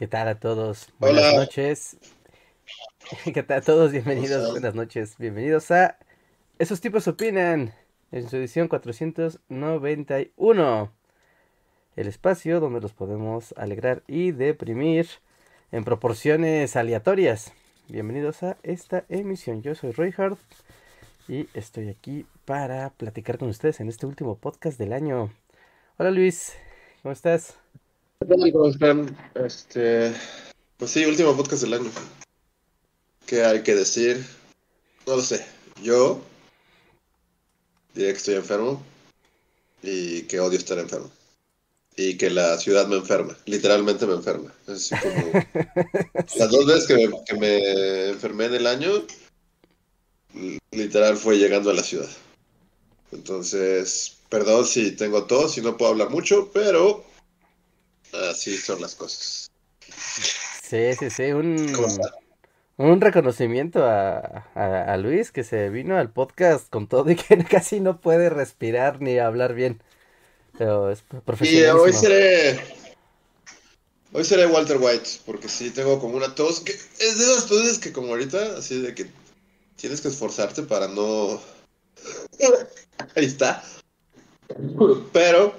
¿Qué tal a todos? Buenas noches. ¿Qué tal a todos? Bienvenidos, buenas noches. Bienvenidos a Esos tipos opinan en su edición 491. El espacio donde los podemos alegrar y deprimir en proporciones aleatorias. Bienvenidos a esta emisión. Yo soy Roy Hart y estoy aquí para platicar con ustedes en este último podcast del año. Hola Luis, ¿cómo estás? ¿Cómo están? Este, pues sí, último podcast del año. ¿Qué hay que decir? No lo sé. Yo diré que estoy enfermo y que odio estar enfermo. Y que la ciudad me enferma, literalmente me enferma. Así como... Las dos veces que me, que me enfermé en el año, literal fue llegando a la ciudad. Entonces, Perdón si tengo tos, si no puedo hablar mucho, pero así son las cosas. Sí, sí, sí, un, un reconocimiento a, Luis que se vino al podcast con todo y que casi no puede respirar ni hablar bien. Pero es profesional. Y hoy seré, hoy seré Walter White, porque sí tengo como una tos, que es de esas toses que como ahorita, así de que tienes que esforzarte para no... Ahí está. Pero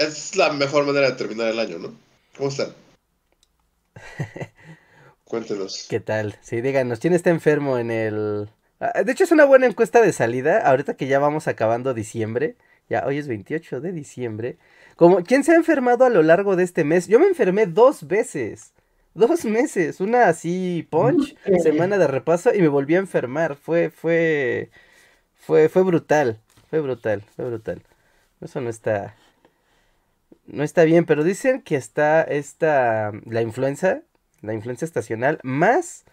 es, la mejor manera de terminar el año, ¿no? ¿Cómo están? Cuéntenos. ¿Qué tal? Sí, díganos, ¿quién está enfermo en el... Ah, de hecho es una buena encuesta de salida, ahorita que ya vamos acabando diciembre, ya hoy es 28 de diciembre. Como, ¿quién se ha enfermado a lo largo de este mes? Yo me enfermé dos veces. Dos meses, una así punch, semana de repaso y me volví a enfermar. Fue, fue, fue, fue brutal, fue brutal, fue brutal. Eso no está, no está bien, pero dicen que está esta, la influenza, la influenza estacional, más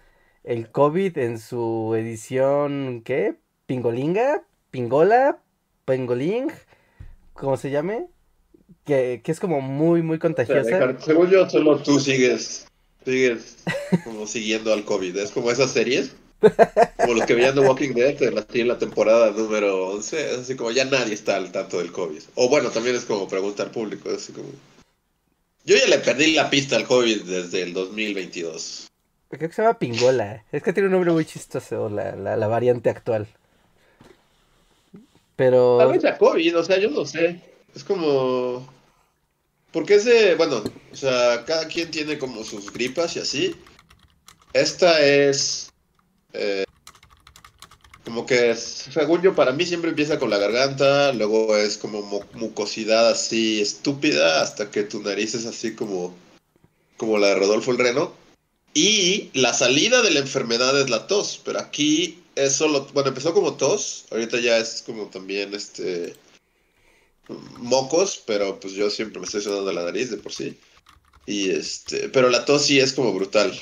el COVID en su edición, ¿qué? Pingolinga, Pingola, Pengoling, ¿cómo se llame? Que, que es como muy, muy contagiosa. según yo, solo tú sigues, sigues como siguiendo al COVID, es como esas series como los que veían The Walking Dead en la, temporada número 11, es así como ya nadie está al tanto del COVID. O bueno, también es como pregunta al público, así como... Yo ya le perdí la pista al COVID desde el 2022. Creo que se llama Pingola. Es que tiene un nombre muy chistoso, la, la, variante actual. Pero... Tal vez sea COVID, o sea, yo no sé. Es como... Porque ese, bueno, o sea, cada quien tiene como sus gripas y así. Esta es eh, como que, según yo, para mí siempre empieza con la garganta, luego es como mucosidad así estúpida, hasta que tu nariz es así como, como la de Rodolfo el Reno. Y la salida de la enfermedad es la tos, pero aquí es solo, bueno, empezó como tos, ahorita ya es como también este mocos, pero pues yo siempre me estoy sonando la nariz de por sí. Y este, pero la tos sí es como brutal.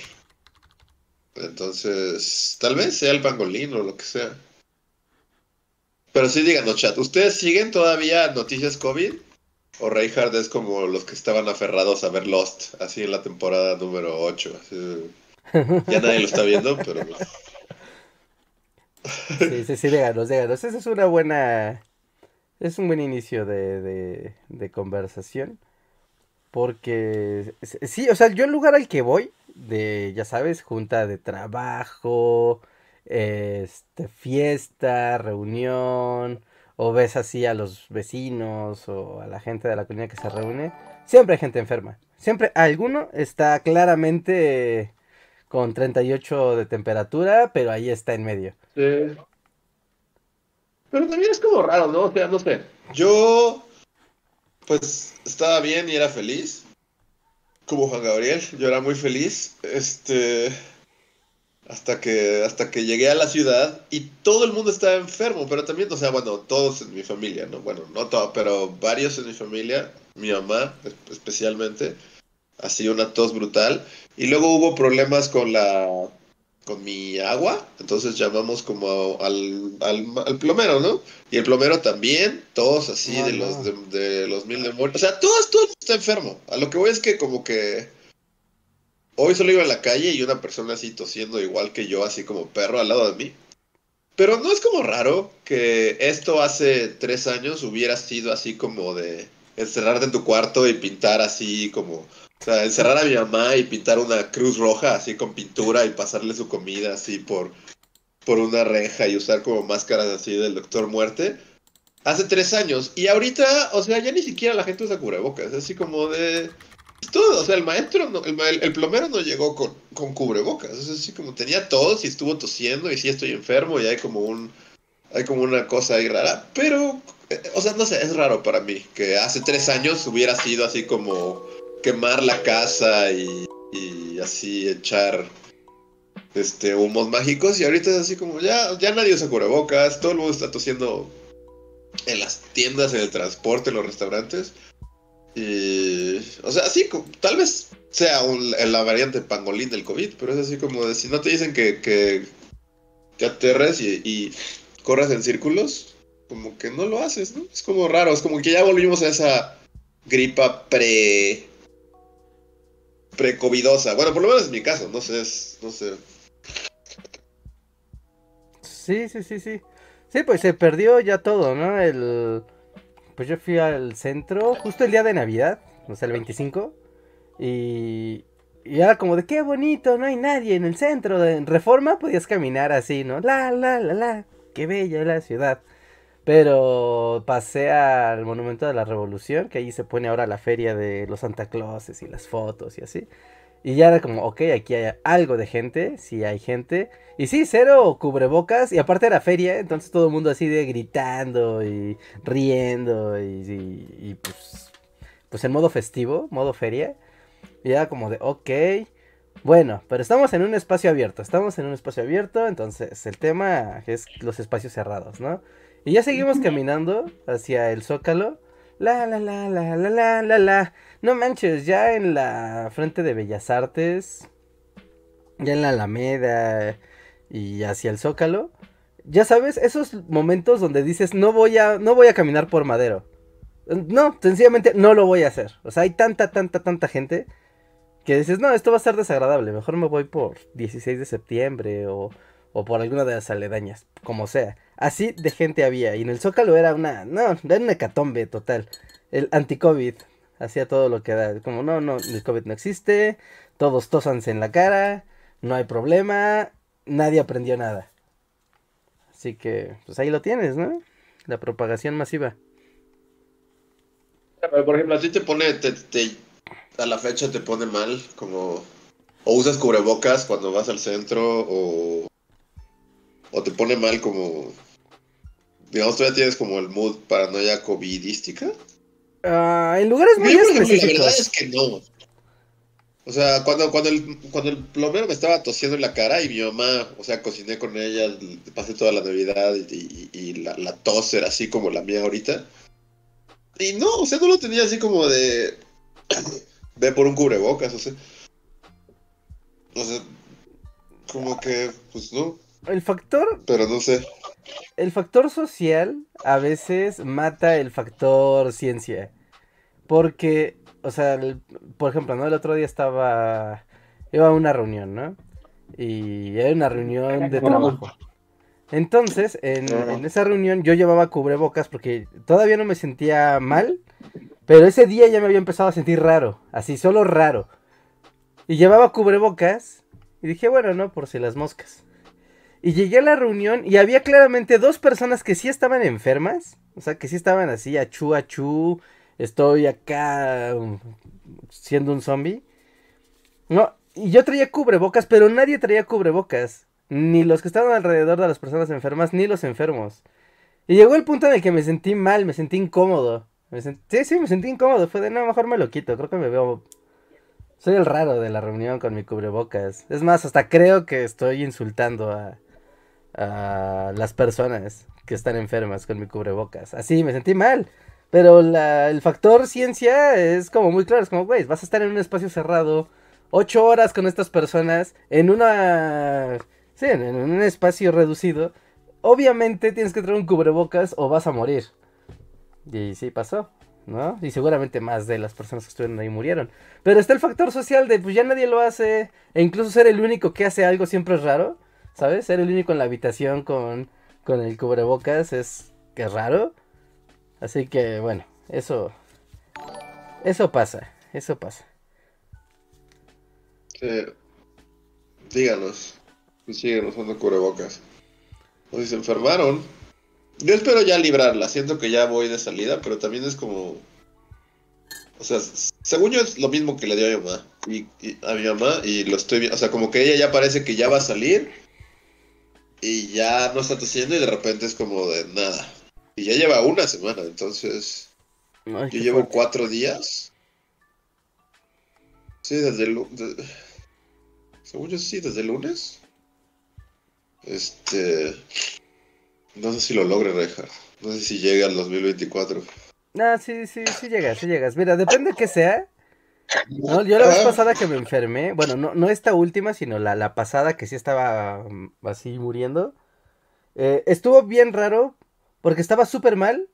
Entonces, tal vez sea el pangolín o lo que sea. Pero sí, díganos, chat, ¿ustedes siguen todavía noticias COVID? ¿O Reinhardt es como los que estaban aferrados a ver Lost, así en la temporada número 8? ya nadie lo está viendo, pero... sí, sí, sí, díganos, díganos. Esa es una buena... Es un buen inicio de, de, de conversación. Porque... Sí, o sea, yo el lugar al que voy de, ya sabes, junta de trabajo, este, fiesta, reunión, o ves así a los vecinos o a la gente de la comunidad que se reúne, siempre hay gente enferma. Siempre alguno está claramente con 38 de temperatura, pero ahí está en medio. Sí. Pero también es como raro, ¿no? O sea, no sé. Yo, pues, estaba bien y era feliz como Juan Gabriel, yo era muy feliz. Este. hasta que, hasta que llegué a la ciudad y todo el mundo estaba enfermo, pero también, o sea, bueno, todos en mi familia, ¿no? Bueno, no todos, pero varios en mi familia, mi mamá especialmente, así una tos brutal. Y luego hubo problemas con la con mi agua, entonces llamamos como al, al, plomero, ¿no? Y el plomero también, todos así de, los, de, los mil demonios. O sea, todos, todos está enfermo. A lo que voy es que como que hoy solo iba en la calle y una persona así tosiendo igual que yo, así como perro al lado de mí. Pero no es como raro que esto hace tres años hubiera sido así como de encerrarte en tu cuarto y pintar así como o sea, encerrar a mi mamá y pintar una cruz roja así con pintura y pasarle su comida así por, por una reja y usar como máscaras así del Doctor Muerte. Hace tres años. Y ahorita, o sea, ya ni siquiera la gente usa cubrebocas. Es así como de... Todo, o sea, el maestro, el, el, plomero no llegó con, con cubrebocas. Es así como tenía tos y estuvo tosiendo y sí estoy enfermo y hay como un... Hay como una cosa ahí rara. Pero, eh, o sea, no sé, es raro para mí que hace tres años hubiera sido así como quemar la casa y, así echar este humos mágicos y ahorita es así como ya, ya nadie usa cubrebocas, todo el mundo está tosiendo en las tiendas, en el transporte, en los restaurantes. Y, o sea, sí, tal vez sea la variante pangolín del COVID, pero es así como de si no te dicen que, que, aterres y, y corras en círculos, como que no lo haces, ¿no? Es como raro, es como que ya volvimos a esa gripa pre precovidosa. Bueno, por lo menos en mi caso, no sé, no sé. Sí, sí, sí, sí. Sí, pues se perdió ya todo, ¿no? El pues yo fui al centro justo el día de Navidad, o sea, el 25 y y era como de qué bonito, no hay nadie en el centro de Reforma, podías caminar así, ¿no? La la la la, qué bella la ciudad. Pero pasé al Monumento de la Revolución, que ahí se pone ahora la feria de los Santa Clauses y las fotos y así. Y ya era como, ok, aquí hay algo de gente, sí hay gente. Y sí, cero cubrebocas. Y aparte era feria, entonces todo el mundo así de gritando y riendo y, y, pues, pues en modo festivo, modo feria. Y era como de, ok, bueno, pero estamos en un espacio abierto, estamos en un espacio abierto, entonces el tema es los espacios cerrados, ¿no? Y ya seguimos caminando hacia el Zócalo. La, la, la, la, la, la, la, la. No manches, ya en la frente de Bellas Artes, ya en la Alameda y hacia el Zócalo. Ya sabes, esos momentos donde dices, no voy a, no voy a caminar por Madero. No, sencillamente no lo voy a hacer. O sea, hay tanta, tanta, tanta gente que dices, no, esto va a ser desagradable. Mejor me voy por 16 de septiembre o, o por alguna de las aledañas, como sea. Así de gente había. Y en el Zócalo era una. No, era una hecatombe total. El anti-COVID hacía todo lo que da. Como no, no, el COVID no existe. Todos tosanse en la cara. No hay problema. Nadie aprendió nada. Así que, pues ahí lo tienes, ¿no? La propagación masiva. por ejemplo, a ti te pone. Te, a la fecha te pone mal. Como. O usas cubrebocas cuando vas al centro. O. O te pone mal como digamos, todavía tienes como el mood paranoia covidística. Ah, en lugares muy específicos. La verdad es que no. O sea, cuando, cuando, el, cuando el plomero me estaba tosiendo en la cara y mi mamá, o sea, cociné con ella, pasé toda la Navidad y, la, la, tos era así como la mía ahorita. Y no, o sea, no lo tenía así como de... Ve por un cubrebocas, o sea. O sea, como que, pues no. El factor... Pero no sé el factor social a veces mata el factor ciencia. Porque, o sea, por ejemplo, ¿no? El otro día estaba. Iba a una reunión, ¿no? Y era una reunión de trabajo. Entonces, en, en, esa reunión yo llevaba cubrebocas porque todavía no me sentía mal, pero ese día ya me había empezado a sentir raro, así, solo raro. Y llevaba cubrebocas y dije, bueno, no, por si las moscas. Y llegué a la reunión y había claramente dos personas que sí estaban enfermas. O sea, que sí estaban así, achú, achú. Estoy acá um, siendo un zombie. No, y yo traía cubrebocas, pero nadie traía cubrebocas. Ni los que estaban alrededor de las personas enfermas, ni los enfermos. Y llegó el punto en el que me sentí mal, me sentí incómodo. Sí, sí, me sentí incómodo. Fue de, no, mejor me lo quito. Creo que me veo... Soy el raro de la reunión con mi cubrebocas. Es más, hasta creo que estoy insultando a, a las personas que están enfermas con mi cubrebocas. Así me sentí mal. Pero la, el factor ciencia es como muy claro. Es como, güey, vas a estar en un espacio cerrado. Ocho horas con estas personas. En una... Sí, en, en un espacio reducido. Obviamente tienes que traer un cubrebocas o vas a morir. Y sí pasó. ¿no? Y seguramente más de las personas que estuvieron ahí murieron. Pero está el factor social de, pues ya nadie lo hace. E incluso ser el único que hace algo siempre es raro. ¿Sabes? Ser el único en la habitación con, con el cubrebocas es que raro. Así que, bueno, eso. Eso pasa. Eso pasa. Díganos. Siguen usando cubrebocas. O si se enfermaron. Yo espero ya librarla. Siento que ya voy de salida, pero también es como. O sea, según yo es lo mismo que le dio a mi mamá. Y, y a mi mamá, y lo estoy viendo. O sea, como que ella ya parece que ya va a salir. Y ya no está tosiendo, y de repente es como de nada. Y ya lleva una semana, entonces. Ay, Yo llevo fuerte. cuatro días. Sí, desde el de- Según yo sí, desde el lunes. Este. No sé si lo logre, Reja. No sé si llega al 2024. No, sí, sí, sí llegas, sí llegas. Mira, depende de qué sea. No, yo la vez Ah. pasada que me enfermé, bueno, no, no esta última, sino la, la pasada que sí estaba mm, así muriendo. eh, estuvo bien raro porque estaba súper mal.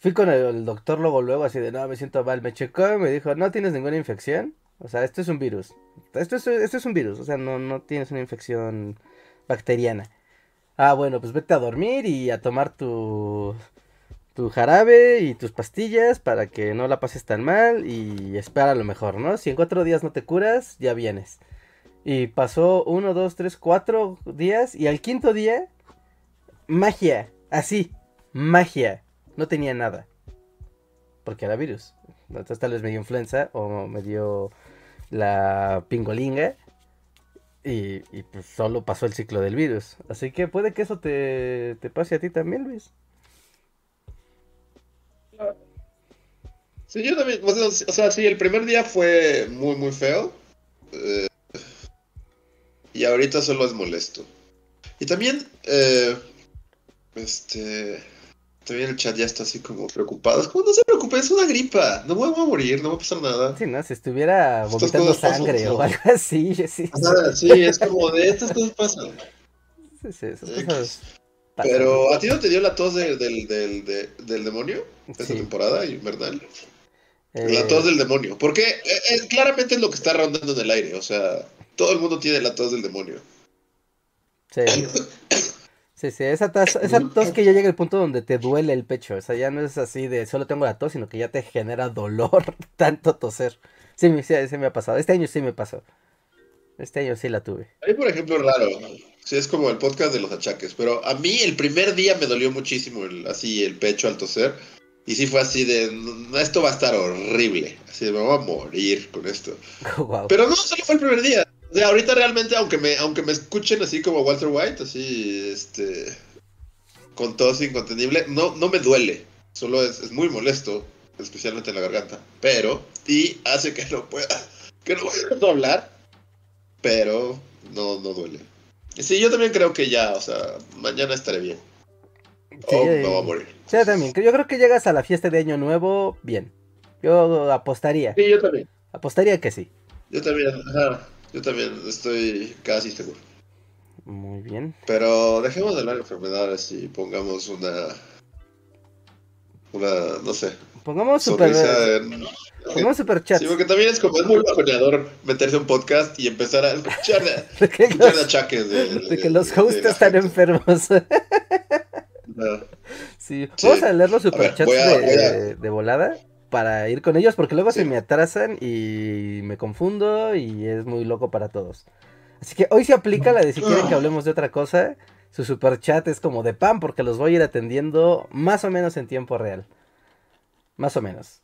Fui con el, el doctor luego, luego, así de, no, me siento mal. Me checó y me dijo, no tienes ninguna infección. O sea, esto es un virus. Esto es, esto es un virus, o sea, no, no tienes una infección bacteriana. Ah, bueno, pues vete a dormir y a tomar tu, tu jarabe y tus pastillas para que no la pases tan mal y espera lo mejor, ¿no? Si en cuatro días no te curas, ya vienes. Y pasó uno, dos, tres, cuatro días y al quinto día, magia, así, magia, no tenía nada. Porque era virus. Entonces tal vez me dio influenza o me dio la pingolinga. Y, pues solo pasó el ciclo del virus. Así que puede que eso te, te pase a ti también, Luis. Sí, yo también. O sea, sí, el primer día fue muy, muy feo. eh, y ahorita solo es molesto. Y también. eh, este. También el chat ya está así como preocupado. Es como, no se preocupe, es una gripa. No me voy a morir, no va a pasar nada. Sí, ¿no? Si estuviera vomitando pasan, sangre o algo así, sí. Ajá, sí, es como de estas cosas pasan. Sí, sí, esas cosas pasan. Pero, ¿a ti no te dio la tos de- del, del, de- del demonio? Esta Sí. temporada invernal. Eh, La tos del demonio. Porque eh, eh, claramente es lo que está rondando en el aire. O sea, todo el mundo tiene la tos del demonio. Sí. Sí, sí, esa tos, esa tos que ya llega al punto donde te duele el pecho. O sea, ya no es así de solo tengo la tos, sino que ya te genera dolor tanto toser. Sí, me- sí, sí me ha pasado. Este año sí me pasó. Este año sí la tuve. A mí, por ejemplo, es raro. Sí, es como el podcast de los achaques. Pero a mí el primer día me dolió muchísimo el, así el pecho al toser. Y sí fue así de, "No, esto va a estar horrible. Así de, me voy a morir con esto. Wow. Pero no, solo fue el primer día. O sea, ahorita realmente, aunque me, aunque me escuchen así como Walter White, así, este, con tos incontenible, no, no me duele. Solo es, es muy molesto, especialmente en la garganta. Pero, y hace que no pueda, que no pueda hablar, pero no, no duele. Sí, yo también creo que ya, o sea, mañana estaré bien. Sí, o yo- me voy a morir. Sí, yo también. Yo creo que llegas a la fiesta de Año Nuevo bien. Yo apostaría. Sí, yo también. Apostaría que sí. Yo también, ajá, yo también estoy casi seguro. Muy bien. Pero dejemos de hablar de enfermedades y pongamos una. Una, no sé, Pongamos super, en. pongamos super chats. Sí, porque también es como es muy bajoneador meterse a un podcast y empezar a escuchar, de- de, que escuchar de los, achaques de, de que los de hosts están gente. enfermos. No. sí. Sí. Vamos a leer los superchats a- de, volada para ir con ellos porque luego se me atrasan y me confundo y es muy loco para todos. Así que hoy se aplica la de si quieren que hablemos de otra cosa. Su superchat es como de pan porque los voy a ir atendiendo más o menos en tiempo real. Más o menos.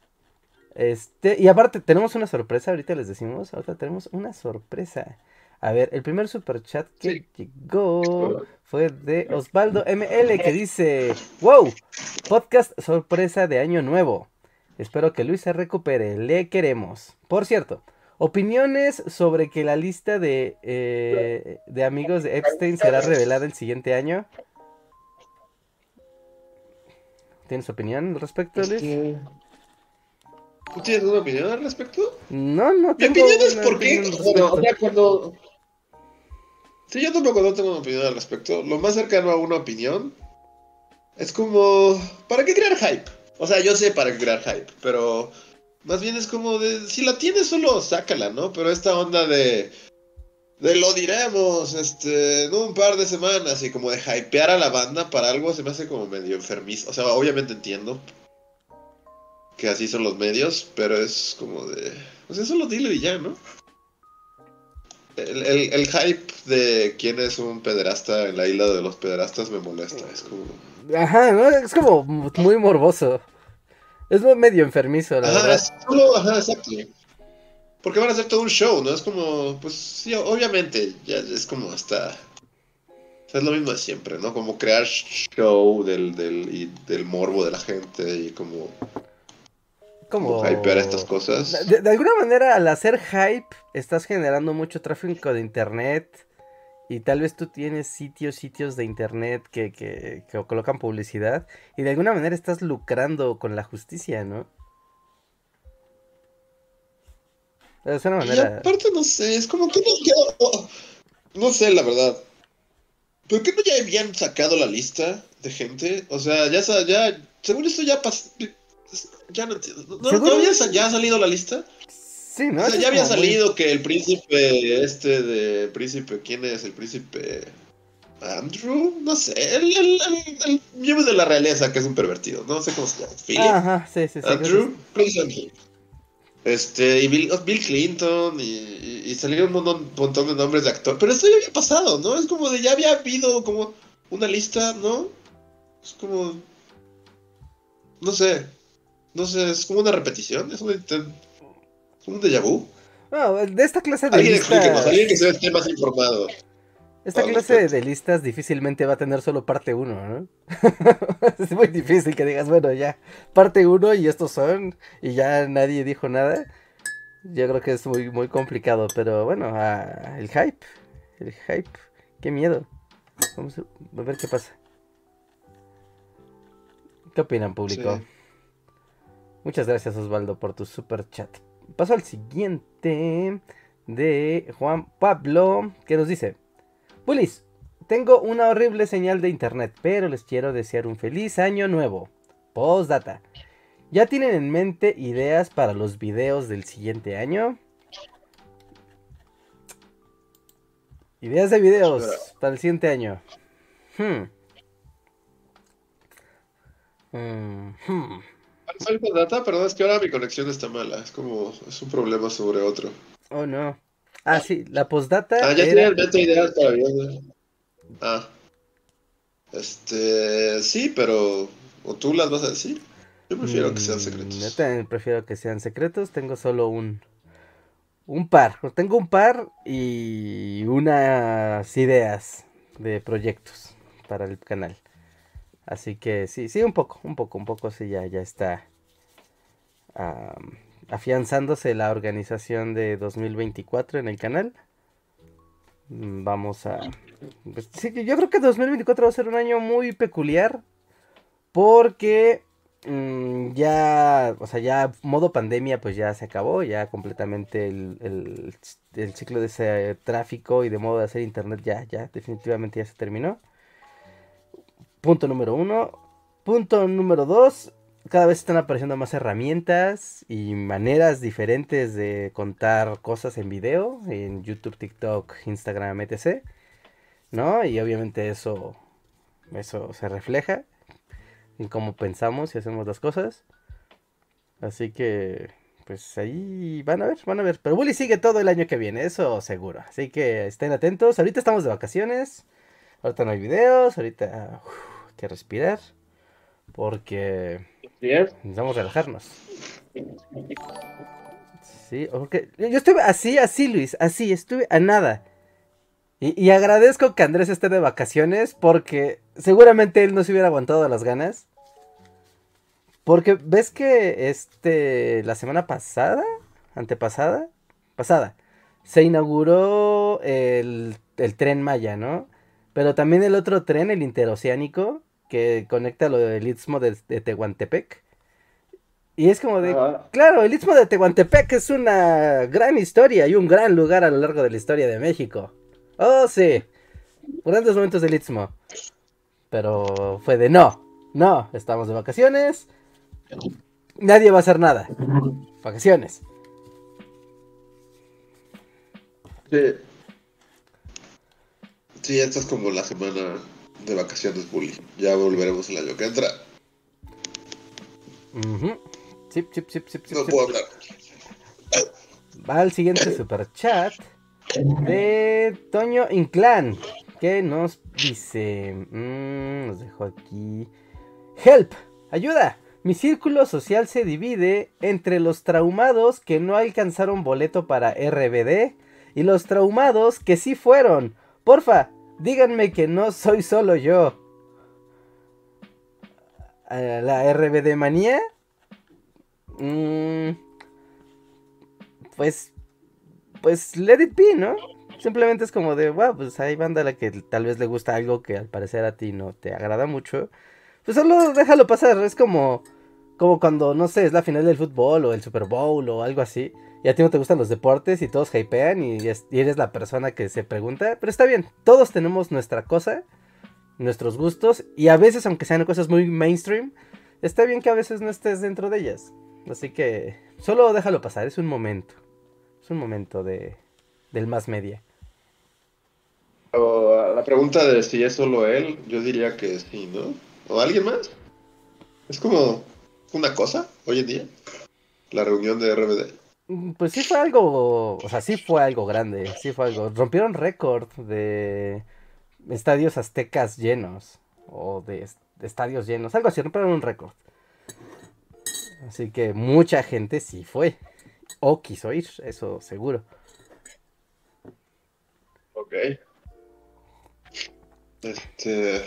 Este, y aparte, tenemos una sorpresa, ahorita les decimos, ahorita tenemos una sorpresa. A ver, el primer superchat que llegó fue de Osvaldo ML que dice, wow, podcast sorpresa de año nuevo. Espero que Luis se recupere, le queremos. Por cierto, Opiniones sobre que la lista de, eh, de amigos de Epstein será revelada el siguiente año. ¿Tienes opinión al respecto, Luis? Este, ¿Tú tienes una opinión al respecto? No, no Mi tengo opinión es al bueno, o sea, cuando... Sí, yo tampoco no tengo una opinión al respecto. Lo más cercano a una opinión es como... ¿Para qué crear hype? O sea, yo sé para qué crear hype, pero... Más bien es como de... Si la tienes, solo sácala, ¿no? Pero esta onda de... De lo diremos, este, en un par de semanas y como de hypear a la banda para algo se me hace como medio enfermizo. O sea, obviamente entiendo que así son los medios, pero es como de... O sea, solo dilo y ya, ¿no? El, el- el hype de quién es un pederasta en la isla de los pederastas me molesta. Es como... Ajá, ¿no? Es como muy morboso. Es medio enfermizo, la Ajá, verdad. es solo, ajá, exacto. Porque van a hacer todo un show, ¿no? Es como, pues sí, obviamente, ya es como hasta... es lo mismo de siempre, ¿no? Como crear show del, del, y del morbo de la gente y como, Como hypear estas cosas. De, de alguna manera, al hacer hype, estás generando mucho tráfico de internet. Y tal vez tú tienes sitios, sitios de internet que, que, que colocan publicidad. Y de alguna manera estás lucrando con la justicia, ¿no? Es una Y manera. aparte, no sé, es como que no quedó- oh, no sé, la verdad. ¿Por qué no ya habían sacado la lista de gente? O sea, ya, ya según esto ya pasó... Ya no entiendo. ¿No. ¿no había ya ha salido la lista? Sí, ¿no? o sea, ya había muy- salido que el príncipe este de... Príncipe, ¿quién es? El príncipe... Andrew, no sé, el, el, el, el miembro de la realeza que es un pervertido, no sé cómo se llama. Philip. Ajá, sí, sí, sí. Andrew, Prince Andrew. Este, y Bill, Bill Clinton, y, y- y salieron un montón, montón de nombres de actor. Pero esto ya había pasado, ¿no? Es como de ya había habido como una lista, ¿no? Es como. No sé. No sé, es como una repetición, es un es un déjà vu. No, de esta clase de Alguien explíquenos, listas. alguien que se esté más informado. Esta clase de listas difícilmente va a tener solo parte 1, ¿no? es muy difícil que digas, bueno, ya, parte 1 y estos son, y ya nadie dijo nada. Yo creo que es muy, muy complicado, pero bueno, ah, el hype, el hype, qué miedo. Vamos a a ver qué pasa. ¿Qué opinan, público? Sí. Muchas gracias, Osvaldo, por tu super chat. Paso al siguiente de Juan Pablo, que nos dice: Bullies, tengo una horrible señal de internet, pero les quiero desear un feliz año nuevo. Postdata. ¿Ya tienen en mente ideas para los videos del siguiente año? Ideas de videos para el siguiente año. Hmm. Hmm, hmm. ¿Soy data? Perdón, es que ahora mi conexión está mala. Es como. Es un problema sobre otro. Oh no. Ah, sí, la postdata. Ah, ya era- tenía ideas para. Ah. Este. Sí, pero. ¿O tú las vas a decir? Yo prefiero que sean Mm, Yo secretos. también prefiero que sean secretos. Tengo solo un. Un par. Tengo un par y unas ideas de proyectos para el canal. Así que sí, sí, un poco, un poco, un poco, sí, ya, ya está afianzándose la organización de 2024 en el canal. Mm, Vamos a... pues, sí, yo creo que 2024 va a ser un año muy peculiar porque mm, ya, o sea, ya modo pandemia pues ya se acabó, ya completamente el- el ciclo de ese tráfico y de modo de hacer internet ya, ya, definitivamente ya se terminó. Punto número uno. Punto número dos. Cada vez están apareciendo más herramientas y maneras diferentes de contar cosas en video, en YouTube, TikTok, Instagram, etc. ¿No? Y obviamente eso, eso se refleja en cómo pensamos y hacemos las cosas. Así que, pues ahí van a ver, van a ver. Pero Bully sigue todo el año que viene, eso seguro. Así que estén atentos. Ahorita estamos de vacaciones. Ahorita no hay videos. Ahorita que respirar. Porque necesitamos relajarnos. Sí, porque yo yo estuve así, así, Luis, así, estuve a nada. Y, y agradezco que Andrés esté de vacaciones porque seguramente él no se hubiera aguantado las ganas. Porque ves que este, la semana pasada, antepasada, pasada. Se inauguró el, el tren Maya, ¿no? Pero también el otro tren, el interoceánico, que conecta lo del istmo de, de Tehuantepec. Y es como de, claro, el istmo de Tehuantepec es una gran historia y un gran lugar a lo largo de la historia de México. Oh, sí. Grandes momentos del istmo. Pero fue de no, no, estamos de vacaciones. Nadie va a hacer nada. Vacaciones. Sí. Sí, esta es como la semana de vacaciones, Bully. Ya volveremos el año que entra. Sip, sip, sip, sip, sip, No puedo hablar. Va al siguiente super chat de Toño Inclán, que nos dice, mm, nos dejó aquí, help, ayuda. Mi círculo social se divide entre los traumados que no alcanzaron boleto para RBD y los traumados que sí fueron. Porfa, díganme que no soy solo yo. ¿La RBD manía? Mm, pues, pues let it be, ¿no? Simplemente es como de, wow, pues hay banda a la que tal vez le gusta algo que al parecer a ti no te agrada mucho. Pues solo déjalo pasar, es como, como cuando, no sé, es la final del fútbol o el Super Bowl o algo así. Y a ti no te gustan los deportes y todos hypean y, es- y eres la persona que se pregunta. Pero está bien, todos tenemos nuestra cosa, nuestros gustos. Y a veces, aunque sean cosas muy mainstream, está bien que a veces no estés dentro de ellas. Así que solo déjalo pasar, es un momento. Es un momento de, del más media. O a la pregunta de si es solo él, yo diría que sí, ¿no? ¿O alguien más? Es como una cosa hoy en día. La reunión de RBD. Mm, Pues sí fue algo, o sea, sí fue algo grande, sí fue algo. Rompieron récord de estadios aztecas llenos, o de, est- de estadios llenos, algo así, rompieron un récord. Así que mucha gente sí fue, o quiso ir, eso seguro. Ok. Este.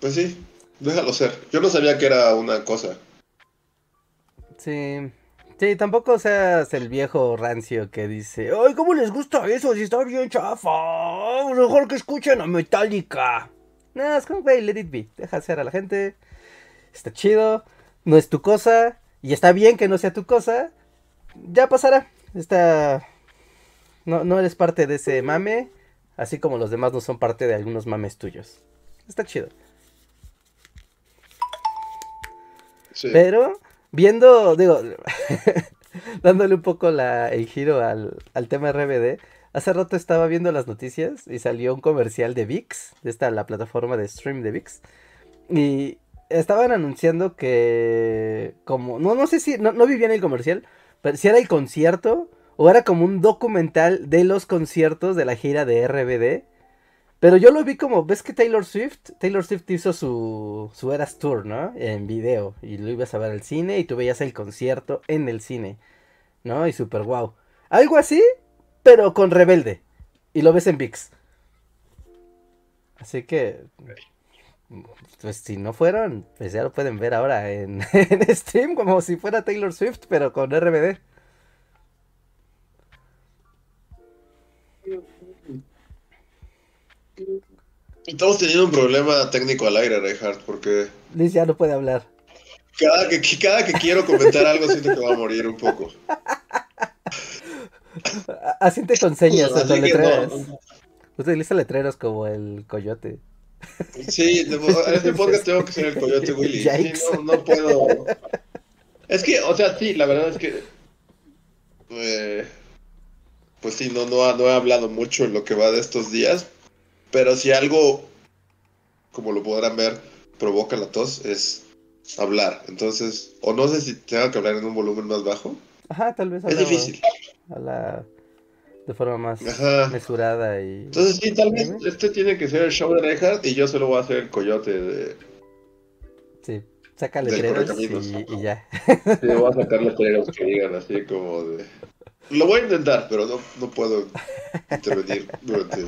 Pues sí, déjalo ser. Yo no sabía que era una cosa. Sí, sí, tampoco seas el viejo rancio que dice, ay, ¿cómo les gusta eso? Si está bien chafa, mejor que escuchen a Metallica. No, es como, güey, let it be, deja hacer a la gente, está chido, no es tu cosa, y está bien que no sea tu cosa, ya pasará, está... No, no eres parte de ese mame, así como los demás no son parte de algunos mames tuyos. Está chido. Sí. Pero, viendo, digo, dándole un poco el giro al, al tema RBD, hace rato estaba viendo las noticias y salió un comercial de VIX, de esta la plataforma de stream de VIX, y estaban anunciando que, como, no, no sé si, no, no vi bien el comercial, pero si era el concierto o era como un documental de los conciertos de la gira de RBD. Pero yo lo vi como, ¿ves que Taylor Swift? Taylor Swift hizo su, su Eras Tour, ¿no? En video. Y lo ibas a ver al cine y tú veías el concierto en el cine. ¿No? Y super wow. Algo así, pero con Rebelde. Y lo ves en VIX. Así que... Pues si no fueron, pues ya lo pueden ver ahora en, en como si fuera Taylor Swift, pero con RBD. Estamos teniendo un problema técnico al aire, Reinhardt, porque Liz ya no puede hablar. cada que, cada que quiero comentar algo siento que va a morir un poco. A- Asiente con señas, Así con que letreras. no. Utiliza letreros como el coyote. Sí, en este podcast tengo que ser el coyote Willy. Sí, no, no puedo. Es que, o sea, sí, la verdad es que. eh, pues sí, no, no, no he hablado mucho en lo que va de estos días. Pero si algo, como lo podrán ver, provoca la tos, es hablar. Entonces, o no sé si tengo que hablar en un volumen más bajo. Ajá, tal vez Es difícil. habla de forma más Ajá. mesurada y... Entonces, sí, tal vez este tiene que ser el show de Reinhardt y yo solo voy a ser el coyote de. Sí, saca letreros y, y ya. Sí, voy a sacar letreros que digan así como de. Lo voy a intentar, pero no, no puedo intervenir durante.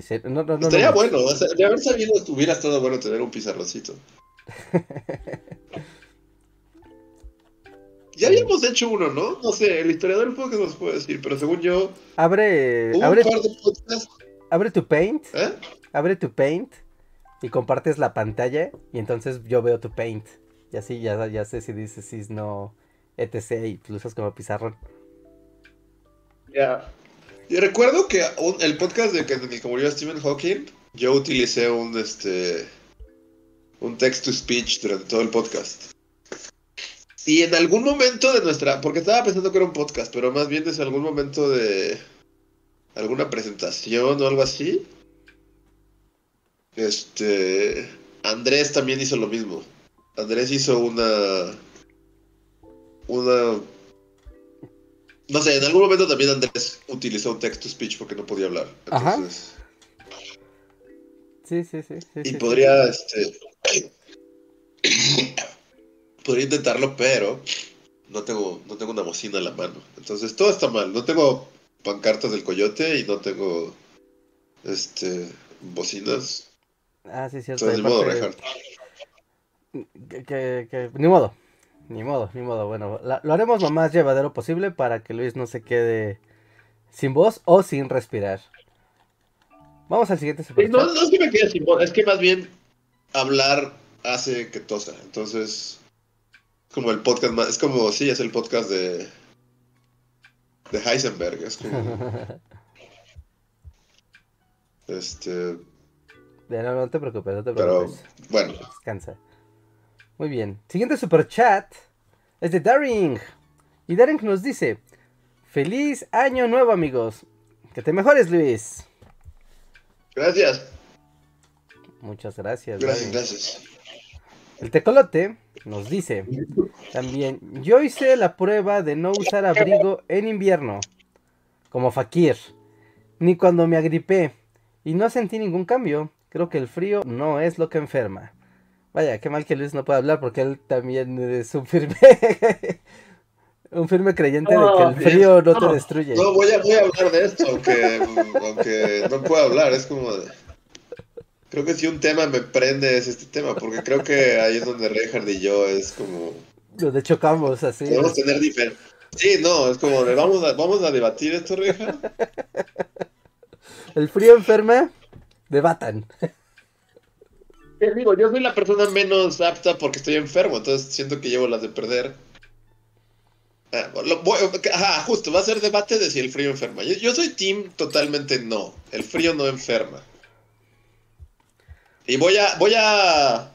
Sí, sí. No, no, no, Estaría no. bueno, o sea, de haber sabido hubiera estado bueno tener un pizarroncito. Ya habíamos hecho uno, ¿no? No sé, el historiador del podcast nos puede decir, pero según yo. Abre. Hubo abre, un par de podcasts. abre tu paint. ¿Eh? Abre tu paint. Y compartes la pantalla. Y entonces yo veo tu paint. Y así ya, ya sé si dices si no. etc. Y lo usas como pizarrón. Ya. Y recuerdo que el podcast de que, en el que murió Stephen Hawking, yo utilicé un este un text to speech durante todo el podcast. Y en algún momento de nuestra, porque estaba pensando que era un podcast, pero más bien desde algún momento de alguna presentación o algo así. Este Andrés también hizo lo mismo. Andrés hizo una una no sé, en algún momento también Andrés utilizó un text to speech porque no podía hablar. Ajá. Sí, sí, sí. sí, y sí, podría, este, podría intentarlo, pero no tengo, no tengo una bocina a la mano. Entonces todo está mal. No tengo pancartas del coyote y no tengo, este, bocinas. Ah, sí, cierto. Entonces, ni modo, Reinhardt. que, que- que- ni modo, ni modo, ni modo. Bueno, la- lo haremos lo más llevadero posible para que Luis no se quede sin voz o sin respirar. Vamos al siguiente superchat. No, no es que me quede sin voz, es que más bien hablar hace que tosa. Entonces, como el podcast más, es como, sí, es el podcast de, de Heisenberg. Es como, este, Ya, no, no te preocupes, no te pero, preocupes. bueno. Descansa. Muy bien. Siguiente superchat es de Daring. Y Daring nos dice: Feliz año nuevo, amigos. Que te mejores, Luis. Gracias, Muchas gracias. gracias, Daring. gracias. El tecolote nos dice también, yo hice la prueba de no usar abrigo en invierno, como Fakir, ni cuando me agripé, y no sentí ningún cambio. Creo que el frío no es lo que enferma. Vaya, qué mal que Luis no puede hablar porque él también es un firme, un firme creyente de que el frío no te destruye. No, voy a, voy a hablar de esto, aunque, aunque no puedo hablar, es como de... Creo que si un tema me prende es este tema, porque creo que ahí es donde Reinhardt y yo es como... Donde chocamos así. Podemos tener diferentes... Sí, no, es como de vamos a, vamos a debatir esto, Reinhardt. El frío enferma, debatan. Digo, yo soy la persona menos apta porque estoy enfermo, entonces siento que llevo las de perder. Ah, ajá, justo, va a ser debate de si el frío enferma. Yo, soy team totalmente no. El frío no enferma. Y voy a, voy a,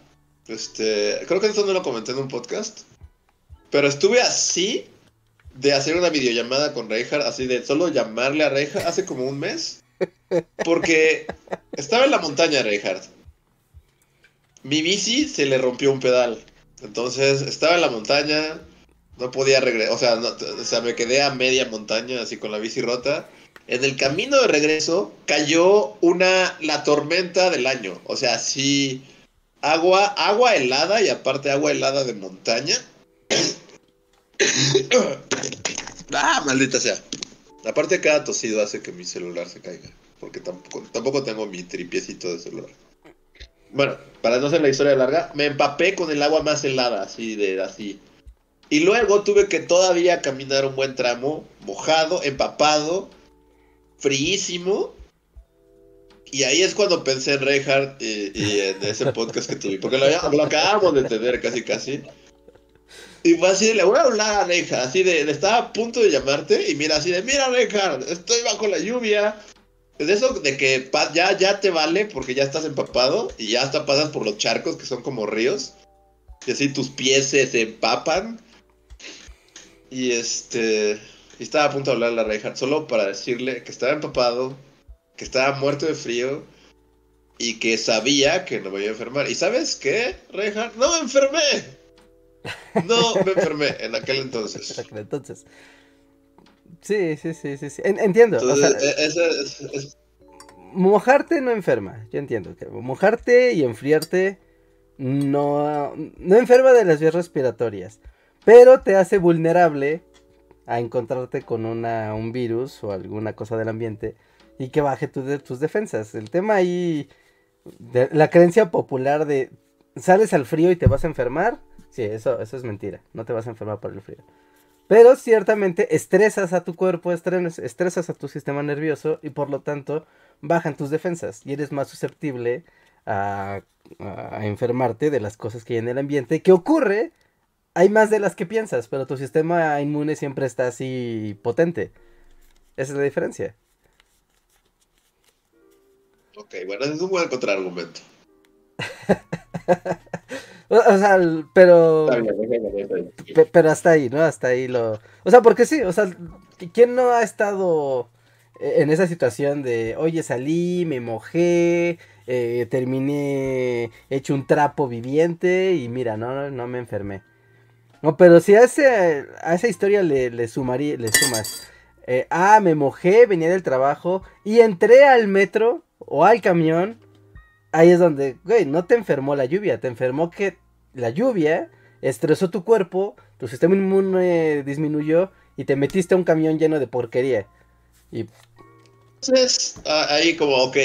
este, creo que eso no lo comenté en un podcast, pero estuve así de hacer una videollamada con Reinhardt, así de solo llamarle a Reinhardt hace como un mes, porque estaba en la montaña Reinhardt. Mi bici se le rompió un pedal. Entonces estaba en la montaña, no podía regresar, o sea, no- o sea, me quedé a media montaña así con la bici rota. En el camino de regreso cayó una la tormenta del año, o sea, sí agua agua helada y aparte agua helada de montaña. ah, maldita sea. Aparte cada tosido hace que mi celular se caiga, porque tampoco tampoco tengo mi tripiecito de celular. Bueno, para no hacer la historia larga, me empapé con el agua más helada, así de así. Y luego tuve que todavía caminar un buen tramo, mojado, empapado, fríísimo. Y ahí es cuando pensé en Reinhardt y, y en ese podcast que tuve, porque lo, acabamos de tener casi casi. Y fue así, de, le voy a hablar a Reinhardt, así de, estaba a punto de llamarte y mira así de, mira Reinhardt, estoy bajo la lluvia. De eso de que ya, ya te vale porque ya estás empapado y ya hasta pasas por los charcos que son como ríos. Y así tus pies se, se empapan. Y este. Y estaba a punto de hablarle a Reinhardt solo para decirle que estaba empapado, que estaba muerto de frío y que sabía que no me iba a enfermar. ¿Y sabes qué, Reinhardt? ¡No me enfermé! No me enfermé en aquel entonces. Entonces, sí, sí, sí, sí, sí. En- entiendo. o sea, Entonces, e- ese es- es- mojarte no enferma. Yo entiendo que mojarte y enfriarte no, no enferma de las vías respiratorias. Pero te hace vulnerable a encontrarte con una, un virus o alguna cosa del ambiente y que baje tu de- tus defensas. El tema ahí, de, la creencia popular de sales al frío y te vas a enfermar. Sí, eso, eso es mentira. No te vas a enfermar por el frío. Pero ciertamente estresas a tu cuerpo, estresas a tu sistema nervioso y por lo tanto bajan tus defensas y eres más susceptible a, enfermarte de las cosas que hay en el ambiente. ¿Qué ocurre? Hay más de las que piensas, pero tu sistema inmune siempre está así potente. Esa es la diferencia. Ok, bueno, es un buen contraargumento. o sea, pero. Pero hasta ahí, ¿no? Hasta ahí lo. O sea, porque sí, o sea, ¿quién no ha estado en esa situación de, oye, salí, me mojé, eh, terminé hecho un trapo viviente y mira, no, no me enfermé. No, pero si a, ese, a esa historia le, le, sumaría, le sumas, eh, ah, me mojé, venía del trabajo y entré al metro o al camión, ahí es donde, güey, no te enfermó la lluvia, te enfermó que la lluvia estresó tu cuerpo, tu sistema inmune disminuyó y te metiste a un camión lleno de porquería. Y... Entonces, ah, ahí como, ok,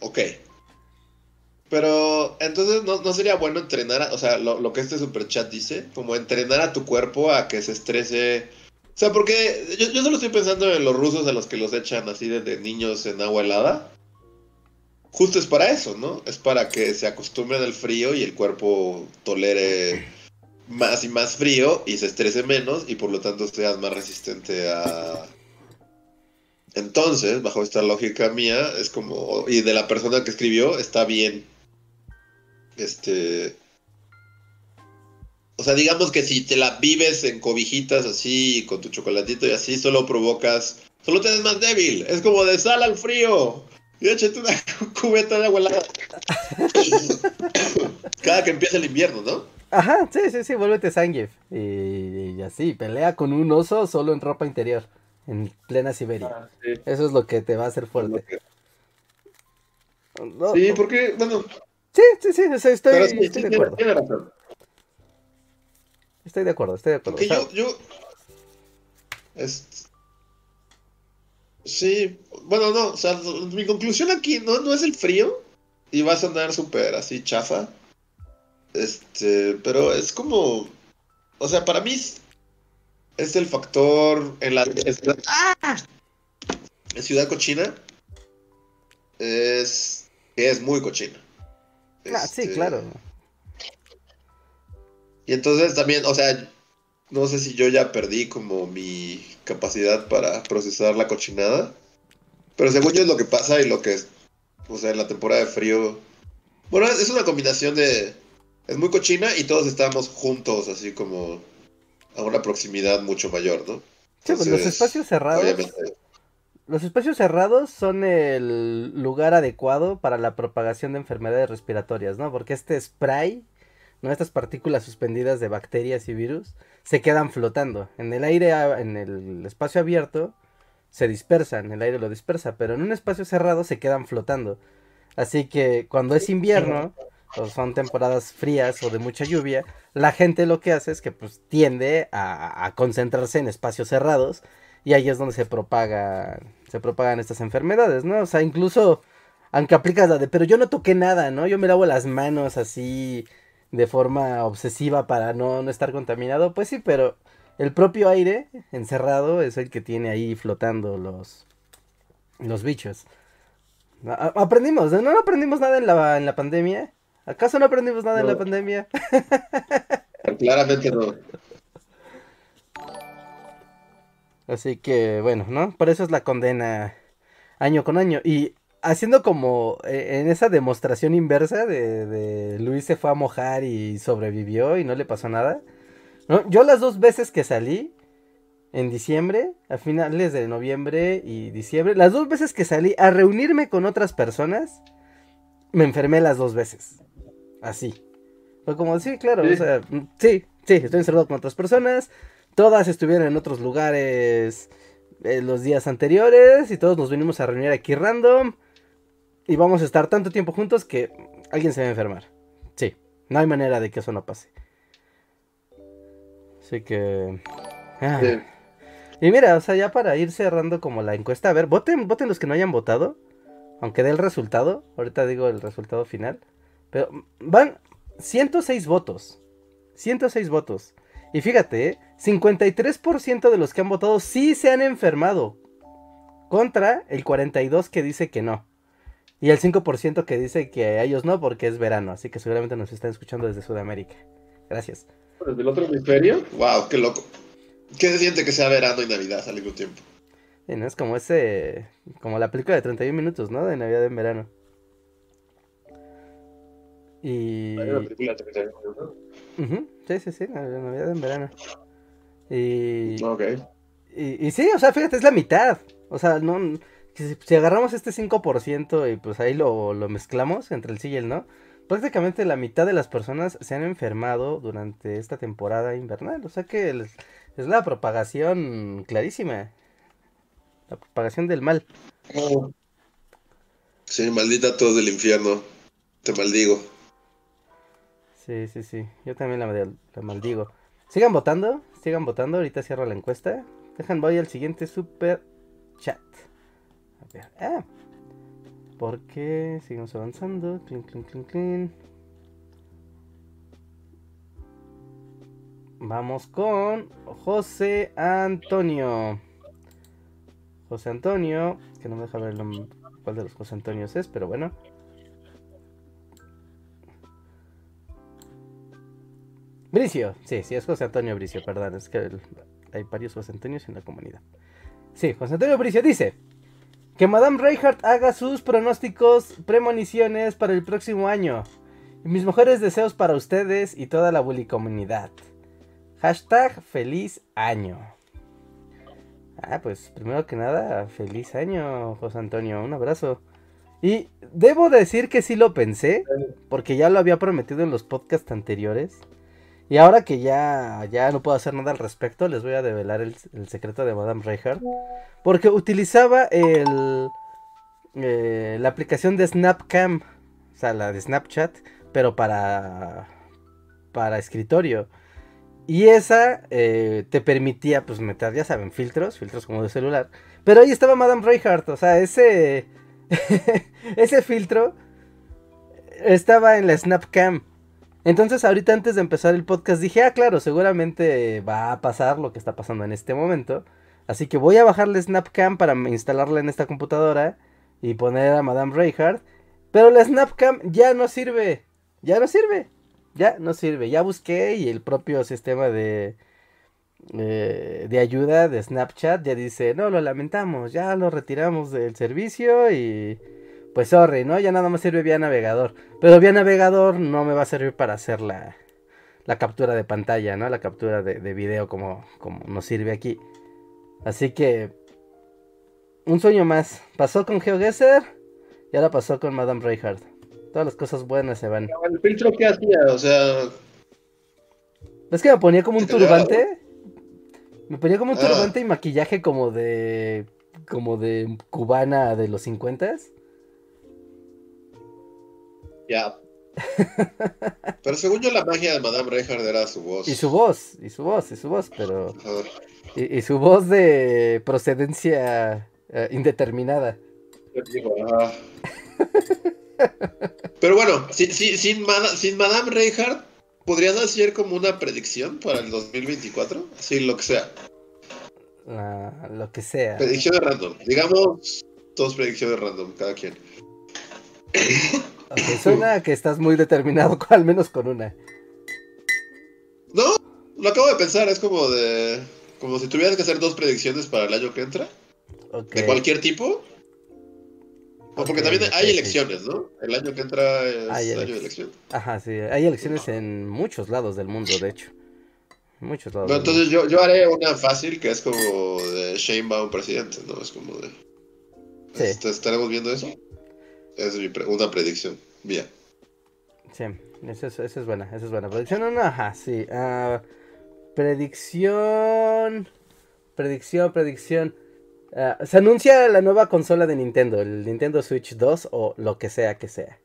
ok. Pero entonces no, sería bueno entrenar, o sea, lo, lo que este superchat dice, como entrenar a tu cuerpo a que se estrese o sea, porque yo, yo solo estoy pensando en los rusos a los que los echan así desde niños en agua helada. Justo es para eso, ¿no? Es para que se acostumbren al frío y el cuerpo tolere más y más frío y se estrese menos y por lo tanto seas más resistente a... Entonces, bajo esta lógica mía, es como... Y de la persona que escribió, está bien. Este o sea, digamos que si te la vives en cobijitas así, con tu chocolatito y así, solo provocas. Solo te haces más débil. Es como de sal al frío. Y échate una cubeta de agua helada. Cada que empieza el invierno, ¿no? Ajá, sí, sí, sí, vuélvete Zangief. Y, así, pelea con un oso solo en ropa interior. En plena Siberia. Ah, Eso es lo que te va a hacer fuerte. sí, porque, bueno. Sí, sí, sí, estoy, estoy de acuerdo. Tiene razón. Estoy de acuerdo, estoy de acuerdo. Porque yo, yo. Sí, bueno, no, o sea, mi conclusión aquí no, no es el frío. Y va a sonar súper así chafa. Este, pero es como. O sea, para mí es el factor en la. ¡Ah! En Ciudad Cochina. Es. es muy cochina. Ah, sí, este, claro. Y entonces también, o sea, no sé si yo ya perdí como mi capacidad para procesar la cochinada. Pero según yo es lo que pasa y lo que es, o sea, en la temporada de frío. Bueno, es una combinación de... Es muy cochina y todos estamos juntos, así como a una proximidad mucho mayor, ¿no? sí, pues los espacios cerrados... Los espacios cerrados son el lugar adecuado para la propagación de enfermedades respiratorias, ¿no? Porque este spray ¿no? Estas partículas suspendidas de bacterias y virus se quedan flotando. En el aire, en el espacio abierto, se dispersan, el aire lo dispersa, pero en un espacio cerrado se quedan flotando. Así que cuando es invierno, o son temporadas frías o de mucha lluvia, la gente lo que hace es que pues tiende a, concentrarse en espacios cerrados y ahí es donde se propaga, se propagan estas enfermedades, ¿no? O sea, incluso aunque aplicas la de, pero yo no toqué nada, ¿no? Yo me lavo las manos así de forma obsesiva para no, no estar contaminado, pues sí, pero el propio aire encerrado es el que tiene ahí flotando los, los bichos. aprendimos, ¿no? ¿no? aprendimos nada en la, en la pandemia. ¿Acaso no aprendimos nada en la pandemia? Claramente no. Así que, bueno, ¿no? Por eso es la condena año con año. Y haciendo como eh, en esa demostración inversa de, Luis se fue a mojar y sobrevivió y no le pasó nada. Yo las dos veces que salí, en diciembre, a finales de noviembre y diciembre, las dos veces que salí a reunirme con otras personas, me enfermé las dos veces. Así. Fue como, sí, claro, sí. o sea, sí, sí, estoy encerrado con otras personas, todas estuvieron en otros lugares eh, los días anteriores y todos nos venimos a reunir aquí random y vamos a estar tanto tiempo juntos que alguien se va a enfermar. Sí, no hay manera de que eso no pase. Así que... Ah. Y mira, o sea, ya para ir cerrando como la encuesta, a ver, voten, voten los que no hayan votado, aunque dé el resultado, ahorita digo el resultado final, pero van 106 votos, 106 votos. Y fíjate, ¿eh? 53% de los que han votado sí se han enfermado. Contra el 42% que dice que no. Y el 5% que dice que a ellos no porque es verano. Así que seguramente nos están escuchando desde Sudamérica. Gracias. ¿Desde el otro hemisferio? Wow, qué loco. ¿Qué se siente que sea verano y Navidad al mismo tiempo? Es como ese. Como la película de 31 minutos, ¿no? De Navidad en verano. Y. Hay una película de 31 minutos. Sí, sí, sí, Navidad en verano. Y, Ok. y, y sí, o sea, fíjate, es la mitad. O sea, no. Si, si agarramos este 5% y pues ahí lo, lo mezclamos entre el sí y el no, prácticamente la mitad de las personas se han enfermado durante esta temporada invernal. O sea que el- es la propagación clarísima. La propagación del mal. Sí, maldita todos del infierno. Te maldigo. Sí, sí, sí. Yo también la, la maldigo. Sigan votando, sigan votando. Ahorita cierro la encuesta. Dejan, voy al siguiente super chat. Ah. ¿Por qué? Seguimos avanzando. Clean, clean, clean, clean. Vamos con José Antonio. José Antonio, que no me deja ver cuál de los José Antonios es, pero bueno. Bricio, sí, sí, es José Antonio Bricio, perdón, es que hay varios José Antonios en la comunidad. Sí, José Antonio Bricio dice que Madame Reinhardt haga sus pronósticos, premoniciones para el próximo año. Y mis mejores deseos para ustedes y toda la bully comunidad. Hashtag feliz año. Ah, pues primero que nada, feliz año, José Antonio, un abrazo. Y debo decir que sí lo pensé, porque ya lo había prometido en los podcasts anteriores. Y ahora que ya, ya no puedo hacer nada al respecto, les voy a develar el, secreto de Madame Reinhardt. Porque utilizaba el, eh, la aplicación de Snapcam, o sea, la de Snapchat, pero para, para escritorio. Y esa eh, te permitía, pues, meter, ya saben, filtros, filtros como de celular. Pero ahí estaba Madame Reinhardt, o sea, ese, ese filtro estaba en la Snapcam. Entonces, ahorita antes de empezar el podcast dije, ah, claro, seguramente va a pasar lo que está pasando en este momento. Así que voy a bajarle Snapcam para instalarla en esta computadora y poner a Madame Reinhardt. Pero la Snapcam ya no sirve. Ya no sirve. Ya no sirve. Ya busqué y el propio sistema de, eh, de ayuda de Snapchat ya dice, no, lo lamentamos, ya lo retiramos del servicio y pues sorry, ¿no? Ya nada más sirve vía navegador. Pero vía navegador no me va a servir para hacer la, la captura de pantalla, ¿no? La captura de, de video como, como nos sirve aquí. Así que... Un sueño más. Pasó con GeoGuessr y ahora pasó con Madame Reinhardt. Todas las cosas buenas se van. ¿El filtro qué hacía? O sea, ¿Ves que me ponía como un ¿Sí te dio turbante? Me ponía como un Ah. turbante y maquillaje como de... Como de cubana de los 50 ya. Pero según yo, la magia de Madame Reinhardt era su voz. Y su voz, y su voz, y su voz, pero... Y, y su voz de procedencia eh, indeterminada. Pero bueno, sin, sin, sin, sin Madame Reinhardt, ¿podrías hacer como una predicción para el 2024? Sí, lo que sea. la- lo que sea. Predicciones random. Digamos dos predicciones random, cada quien. Ok, suena que estás muy determinado, al menos con una. No, lo acabo de pensar, es como de. Como si tuvieras que hacer dos predicciones para el año que entra, de cualquier tipo. Porque también hay elecciones, ¿no? El año que entra es Hay año de elección. Ajá, sí. Hay elecciones en muchos lados del mundo, de hecho. Muchos lados. Del entonces yo, yo haré una fácil que es como de Sheinbaum presidente, ¿no? Es como de. Sí. Est- ¿Estaremos viendo eso? Es mi pre- una predicción. Bien. Sí, esa es, esa es buena, esa es buena. Predicción no, no, ajá, sí. Ah, predicción. Predicción, predicción. Ah, se anuncia la nueva consola de Nintendo, el Nintendo Switch 2 o lo que sea que sea.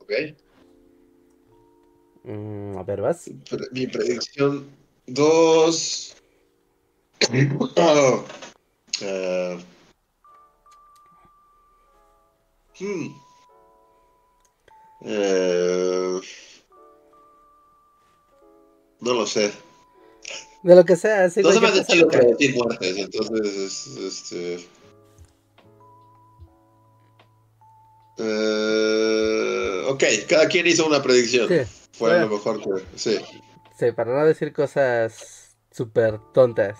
Ok. Mm, a ver, vas. Pre- Mi predicción. Dos. Oh. hmm. Eh, No lo sé. De lo que sea, sí. No se me hace chido predecir muertes, entonces, es- este... Eh, ok, cada quien hizo una predicción. Sí, Fue bueno. lo mejor que... Sí. Sí, para no decir cosas súper tontas.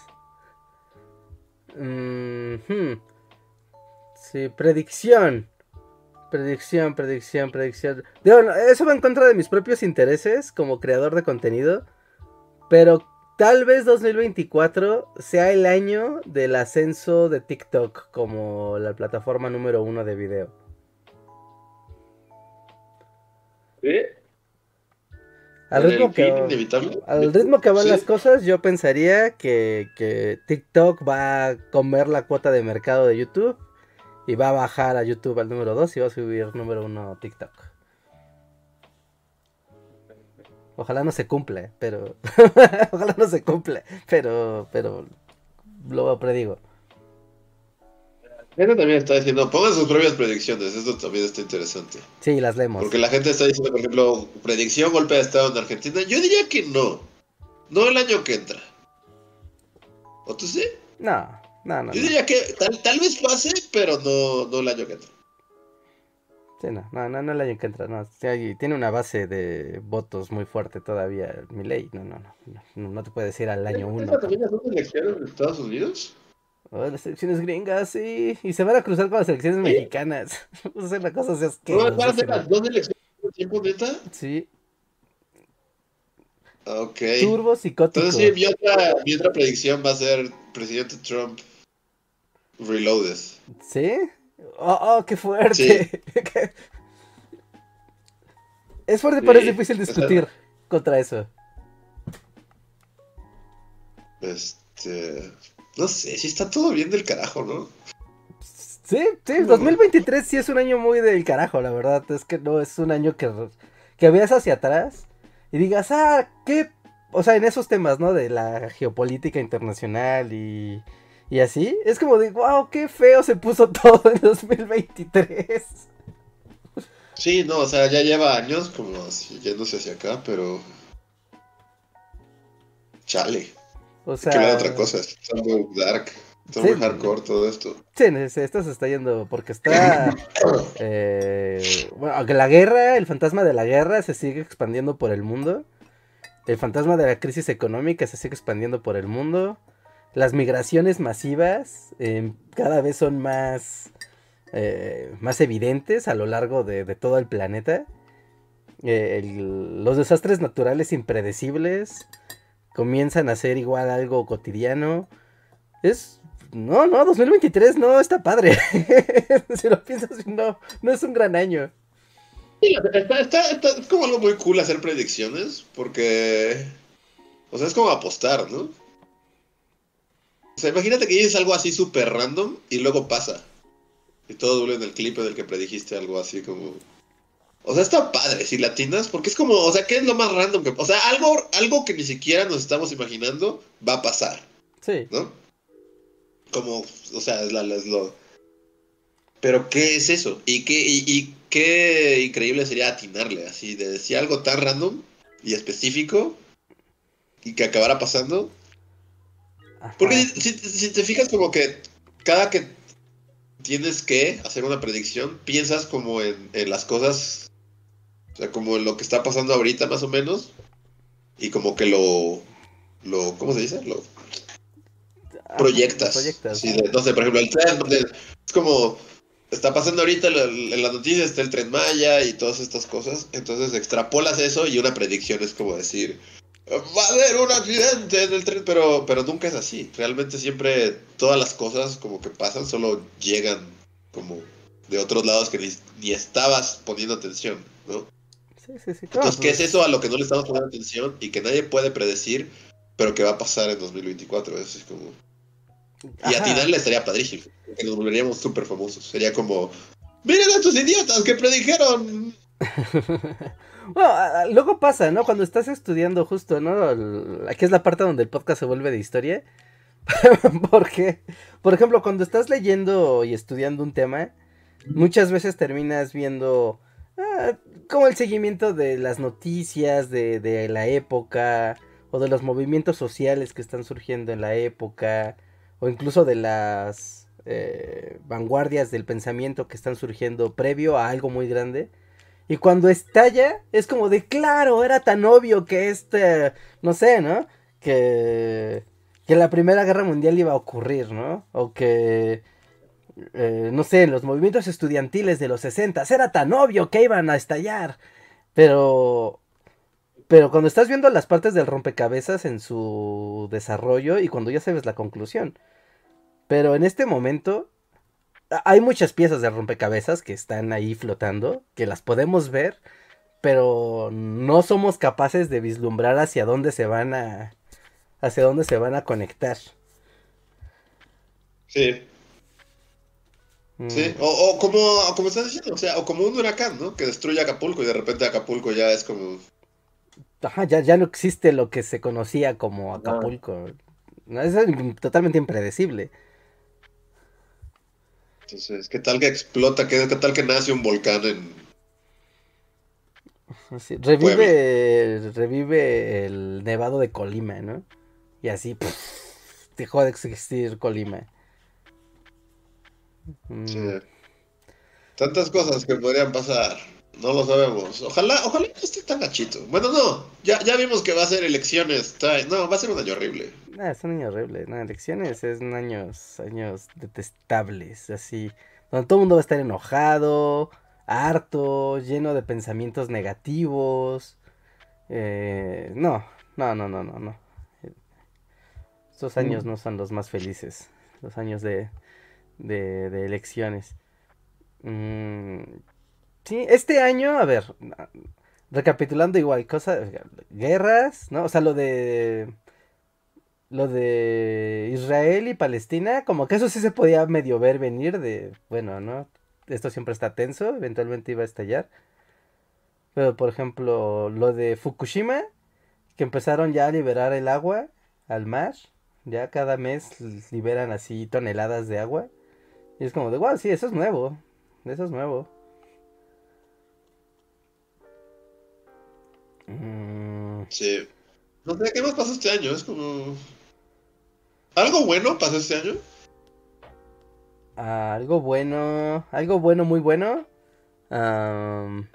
Mm, hmm. Sí, predicción. Predicción, predicción, predicción. Digo, eso va en contra de mis propios intereses como creador de contenido. Pero tal vez 2024 sea el año del ascenso de TikTok como la plataforma número uno de video. Al ¿En ritmo que... Al ritmo que van Sí. las cosas, yo pensaría que, que TikTok va a comer la cuota de mercado de YouTube y va a bajar a YouTube al número 2 y va a subir número 1 TikTok. Ojalá no se cumple, pero... Ojalá no se cumple, pero... Pero... Lo predigo. Gente también está diciendo, pongan sus propias predicciones, esto también está interesante. Sí, las leemos. Porque la gente está diciendo, por ejemplo, predicción golpe de estado en Argentina. Yo diría que no. No el año que entra. ¿O tú sí? No, no, no. Yo no. diría que tal, tal vez pase, pero no, no el año que entra. Sí, no, no, no, no el año que entra, no. Sí, tiene una base de votos muy fuerte todavía, mi ley. No, no, no. No, no, te puedes ir al año 1. ¿Estas también son elecciones en Estados Unidos? Oh, las elecciones gringas, sí. Y se van a cruzar con las elecciones mexicanas. Vamos a hacer una cosa así ¿No van a asquerosísima. las dos elecciones al tiempo, neta? Sí, Ok. turbo psicótico. Entonces sí, mi otra, mi otra predicción va a ser presidente Trump reloaded. ¿Sí? Oh, oh, qué fuerte. es fuerte, pero es Sí. difícil discutir contra eso. Este... No sé, si está todo bien del carajo, ¿no? Sí, sí, 2023 sí es un año muy del carajo, la verdad. Es que no es un año que, que veas hacia atrás y digas, ah, qué. O sea, en esos temas, ¿no? De la geopolítica internacional y, y así. Es como de, wow, qué feo se puso todo en 2023. Sí, no, o sea, ya lleva años como así, yéndose hacia acá, pero... Chale, O hay que sea, otra cosa, está muy dark, está Sí. muy hardcore todo esto. sí, esto se está yendo porque está. eh, bueno, la guerra, el fantasma de la guerra se sigue expandiendo por el mundo. El fantasma de la crisis económica se sigue expandiendo por el mundo. Las migraciones masivas eh, cada vez son más, eh, más evidentes a lo largo de, todo el planeta. Eh, los desastres naturales impredecibles comienzan a ser igual algo cotidiano. Es... No, no, 2023 no está padre. si lo piensas, no, no es un gran año. Sí, está- es como algo muy cool hacer predicciones, porque... O sea, es como apostar, ¿no? O sea, imagínate que dices algo así súper random y luego pasa. Y todo duele en el clip en el que predijiste algo así como... O sea, está padre si latinas, porque es como, o sea, ¿qué es lo más random que... O sea, algo, algo que ni siquiera nos estamos imaginando va a pasar, Sí. ¿no? Como, o sea, es, la- es lo... Pero, ¿qué es eso? ¿Y qué, y, y qué increíble sería atinarle, así, de decir algo tan random y específico y que acabara pasando? Porque Ajá. si, si- si te fijas como que cada que tienes que hacer una predicción, piensas como en, en las cosas, o sea, como en lo que está pasando ahorita más o menos, y como que lo, lo ¿cómo se dice? Lo proyectas. proyectas. Así de- no sé, por ejemplo, el tren, es como, está pasando ahorita en las noticias, está el tren Maya y todas estas cosas, entonces extrapolas eso y una predicción es como decir, va a haber un accidente en el tren, pero, pero nunca es así, realmente siempre todas las cosas como que pasan solo llegan como de otros lados que ni, ni estabas poniendo atención, ¿no? Sí, sí, sí. claro, Entonces, ¿qué es eso a lo que no le estamos poniendo atención y que nadie puede predecir, pero que va a pasar en 2024? Eso es como... Y ajá. atinarle estaría padrísimo, porque nos volveríamos súper famosos. Sería como, miren a estos idiotas que predijeron. Bueno, luego pasa, ¿no? Cuando estás estudiando justo, ¿no? Aquí es la parte donde el podcast se vuelve de historia. Porque, por ejemplo, cuando estás leyendo y estudiando un tema, muchas veces terminas viendo ah, como el seguimiento de las noticias de, de la época, o o de los movimientos sociales que están surgiendo en la época, o incluso de las eh, vanguardias del pensamiento que están surgiendo previo a algo muy grande. Y cuando estalla, es como de claro, era tan obvio que este, no sé, ¿no? Que, que la Primera Guerra Mundial iba a ocurrir, ¿no? O que, eh, no sé, en los movimientos estudiantiles de los 60 era tan obvio que iban a estallar. Pero pero cuando estás viendo las partes del rompecabezas en su desarrollo y cuando ya sabes la conclusión. Pero en este momento hay muchas piezas de rompecabezas que están ahí flotando, que las podemos ver, pero no somos capaces de vislumbrar hacia dónde se van a hacia dónde se van a conectar. Sí. Mm. Sí, o, como, como estás diciendo, o sea, o como un huracán, ¿no? Que destruye Acapulco y de repente Acapulco ya es como Ajá, ya, ya no existe lo que se conocía como Acapulco. No. Es totalmente impredecible. Entonces, ¿qué tal que explota? ¿Qué, tal que nace un volcán en... revive, revive el nevado de Colima, ¿no? Y así dejó de existir Colima. Mm. Tantas cosas que podrían pasar. No lo sabemos. Ojalá, ojalá no esté tan gachito. Bueno, no. Ya, ya vimos que va a ser elecciones. No, va a ser un año horrible. No, es un año horrible. No, elecciones es años, años detestables. Así. Donde todo el mundo va a estar enojado, harto, lleno de pensamientos negativos. Eh, no, no, no, no, no, no. Estos años mm. no son los más felices. Los años de, de, de elecciones. Mm, Sí, este año, a ver, recapitulando igual, cosas, guerras, ¿no? O sea, lo de lo de Israel y Palestina, como que eso sí se podía medio ver venir de, bueno, ¿no? Esto siempre está tenso, eventualmente iba a estallar. Pero, por ejemplo, lo de Fukushima, que empezaron ya a liberar el agua al mar, ya cada mes liberan así toneladas de agua. Y es como de, wow, sí, eso es nuevo, eso es nuevo. Mm. Sí. No sé, ¿qué más pasó este año? Es como... ¿Algo bueno pasó este año? algo bueno, algo bueno, muy bueno. algo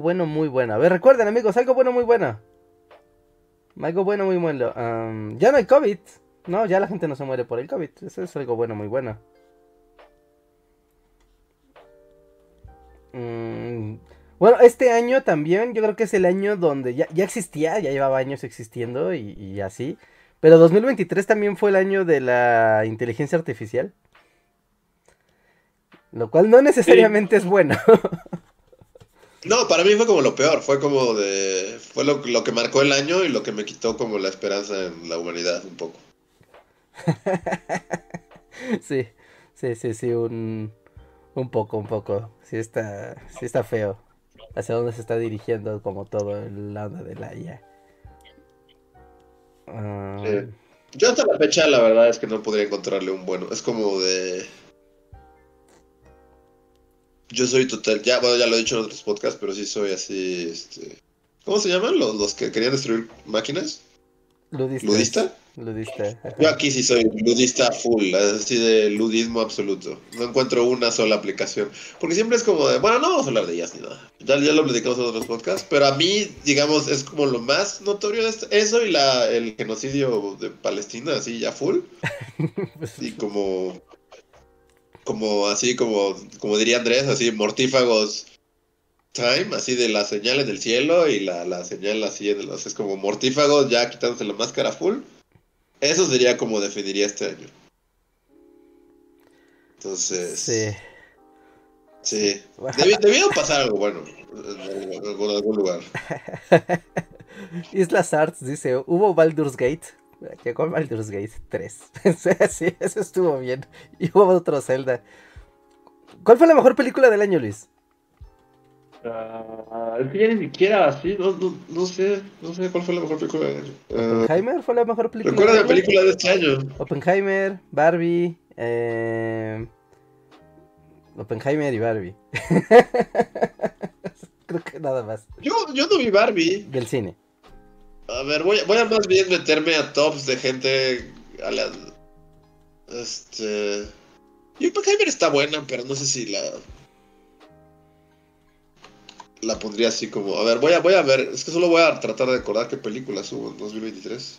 bueno, muy bueno. A ver, recuerden amigos, algo bueno, muy bueno. Algo bueno, muy bueno. ya no hay COVID. No, ya la gente no se muere por el COVID. Eso es algo bueno, muy bueno. Mm, bueno, este año también, yo creo que es el año donde ya, existía, ya llevaba años existiendo y, así. Pero 2023 también fue el año de la inteligencia artificial. Lo cual no necesariamente es bueno. no, para mí fue como lo peor, fue como de... Fue lo, que marcó el año y lo que me quitó como la esperanza en la humanidad un poco. sí, sí, sí, sí, un, un poco, un poco. Sí está, sí está feo hacia dónde se está dirigiendo como todo el lado de la IA. Ah. Yo hasta la fecha la verdad es que no podría encontrarle un bueno. Es como de... Yo soy total, ya, bueno, ya lo he dicho en otros podcasts, pero sí soy así, este... ¿Cómo se llaman los, los que querían destruir máquinas? ¿Ludista? Ludista. Yo aquí sí soy ludista full, así de ludismo absoluto. No encuentro una sola aplicación. Porque siempre es como de, bueno, no vamos a hablar de ellas ni nada. Ya, ya lo platicamos en otros podcasts. Pero a mí, digamos, es como lo más notorio de esto. Eso y la, el genocidio de Palestina, así ya full. y como. Como así, como, como diría Andrés, así mortífagos time, así de las señales del cielo y la, la señal así de los. Es como mortífagos ya quitándose la máscara full. Eso sería como definiría este año. Entonces. Sí. Sí. Debió pasar algo bueno en algún, lugar. Islas Arts dice: Hubo Baldur's Gate. Llegó Baldur's Gate 3. sí, eso estuvo bien. Y hubo otro Zelda. ¿Cuál fue la mejor película del año, Luis? Uh, es que ya ni siquiera así, no, no, no, sé, no sé cuál fue la mejor película de año. Oppenheimer fue la mejor película. Recuerda la película de este año. Oppenheimer, Barbie, eh... Oppenheimer y Barbie. Creo que nada más. Yo, yo no vi Barbie. Del cine. A ver, voy, voy a más bien meterme a tops de gente. A la, este. Y Oppenheimer está buena, pero no sé si la. La pondría así como. A ver, voy a, voy a ver. Es que solo voy a tratar de recordar qué películas hubo en 2023.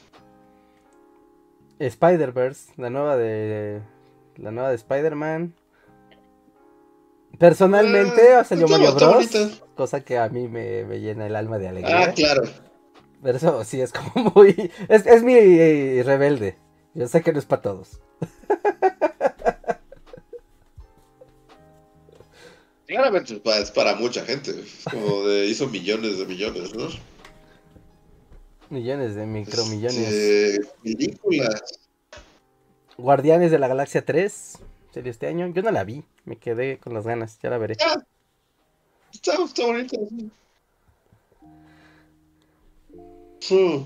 Spider-Verse, la nueva de. La nueva de Spider-Man. Personalmente Ah, salió está- Mario Bros. bonita. Cosa que a mí me, me llena el alma de alegría. Ah, claro. Pero eso sí es como muy. Es, es mi eh, rebelde. Yo sé que no es para todos. Claramente es para, es para mucha gente. Es como de. Hizo millones de millones, ¿no? Millones de micromillones. Este, películas. Guardianes de la Galaxia 3. Sería este año. Yo no la vi. Me quedé con las ganas. Ya la veré. Ah, está, está bonita. sí. Hmm.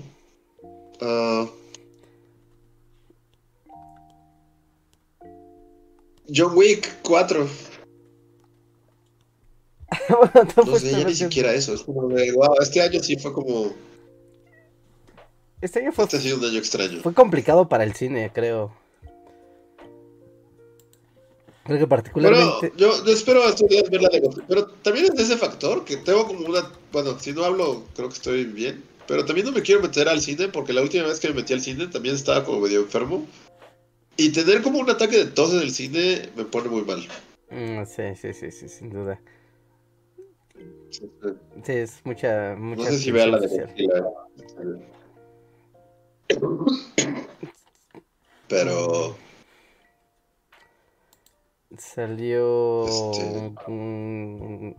Ah. John Wick 4. Bueno, no sé, ya ni siquiera eso. Es como de, wow, este año sí fue como. Este año fue, Este ha sido un año extraño. fue complicado para el cine, creo. Creo que Pero particularmente. yo, yo espero estos días ver la de Godzilla. Pero también es de ese factor que tengo como una. Bueno, si no hablo, creo que estoy bien. Pero también no me quiero meter al cine porque la última vez que me metí al cine también estaba como medio enfermo. Y tener como un ataque de tos en el cine me pone muy mal. Mm, sí, sí, sí, sí, sin duda. Sí, Sí, es mucha. No sé si vea la de. Pero. Salió. Este- mm,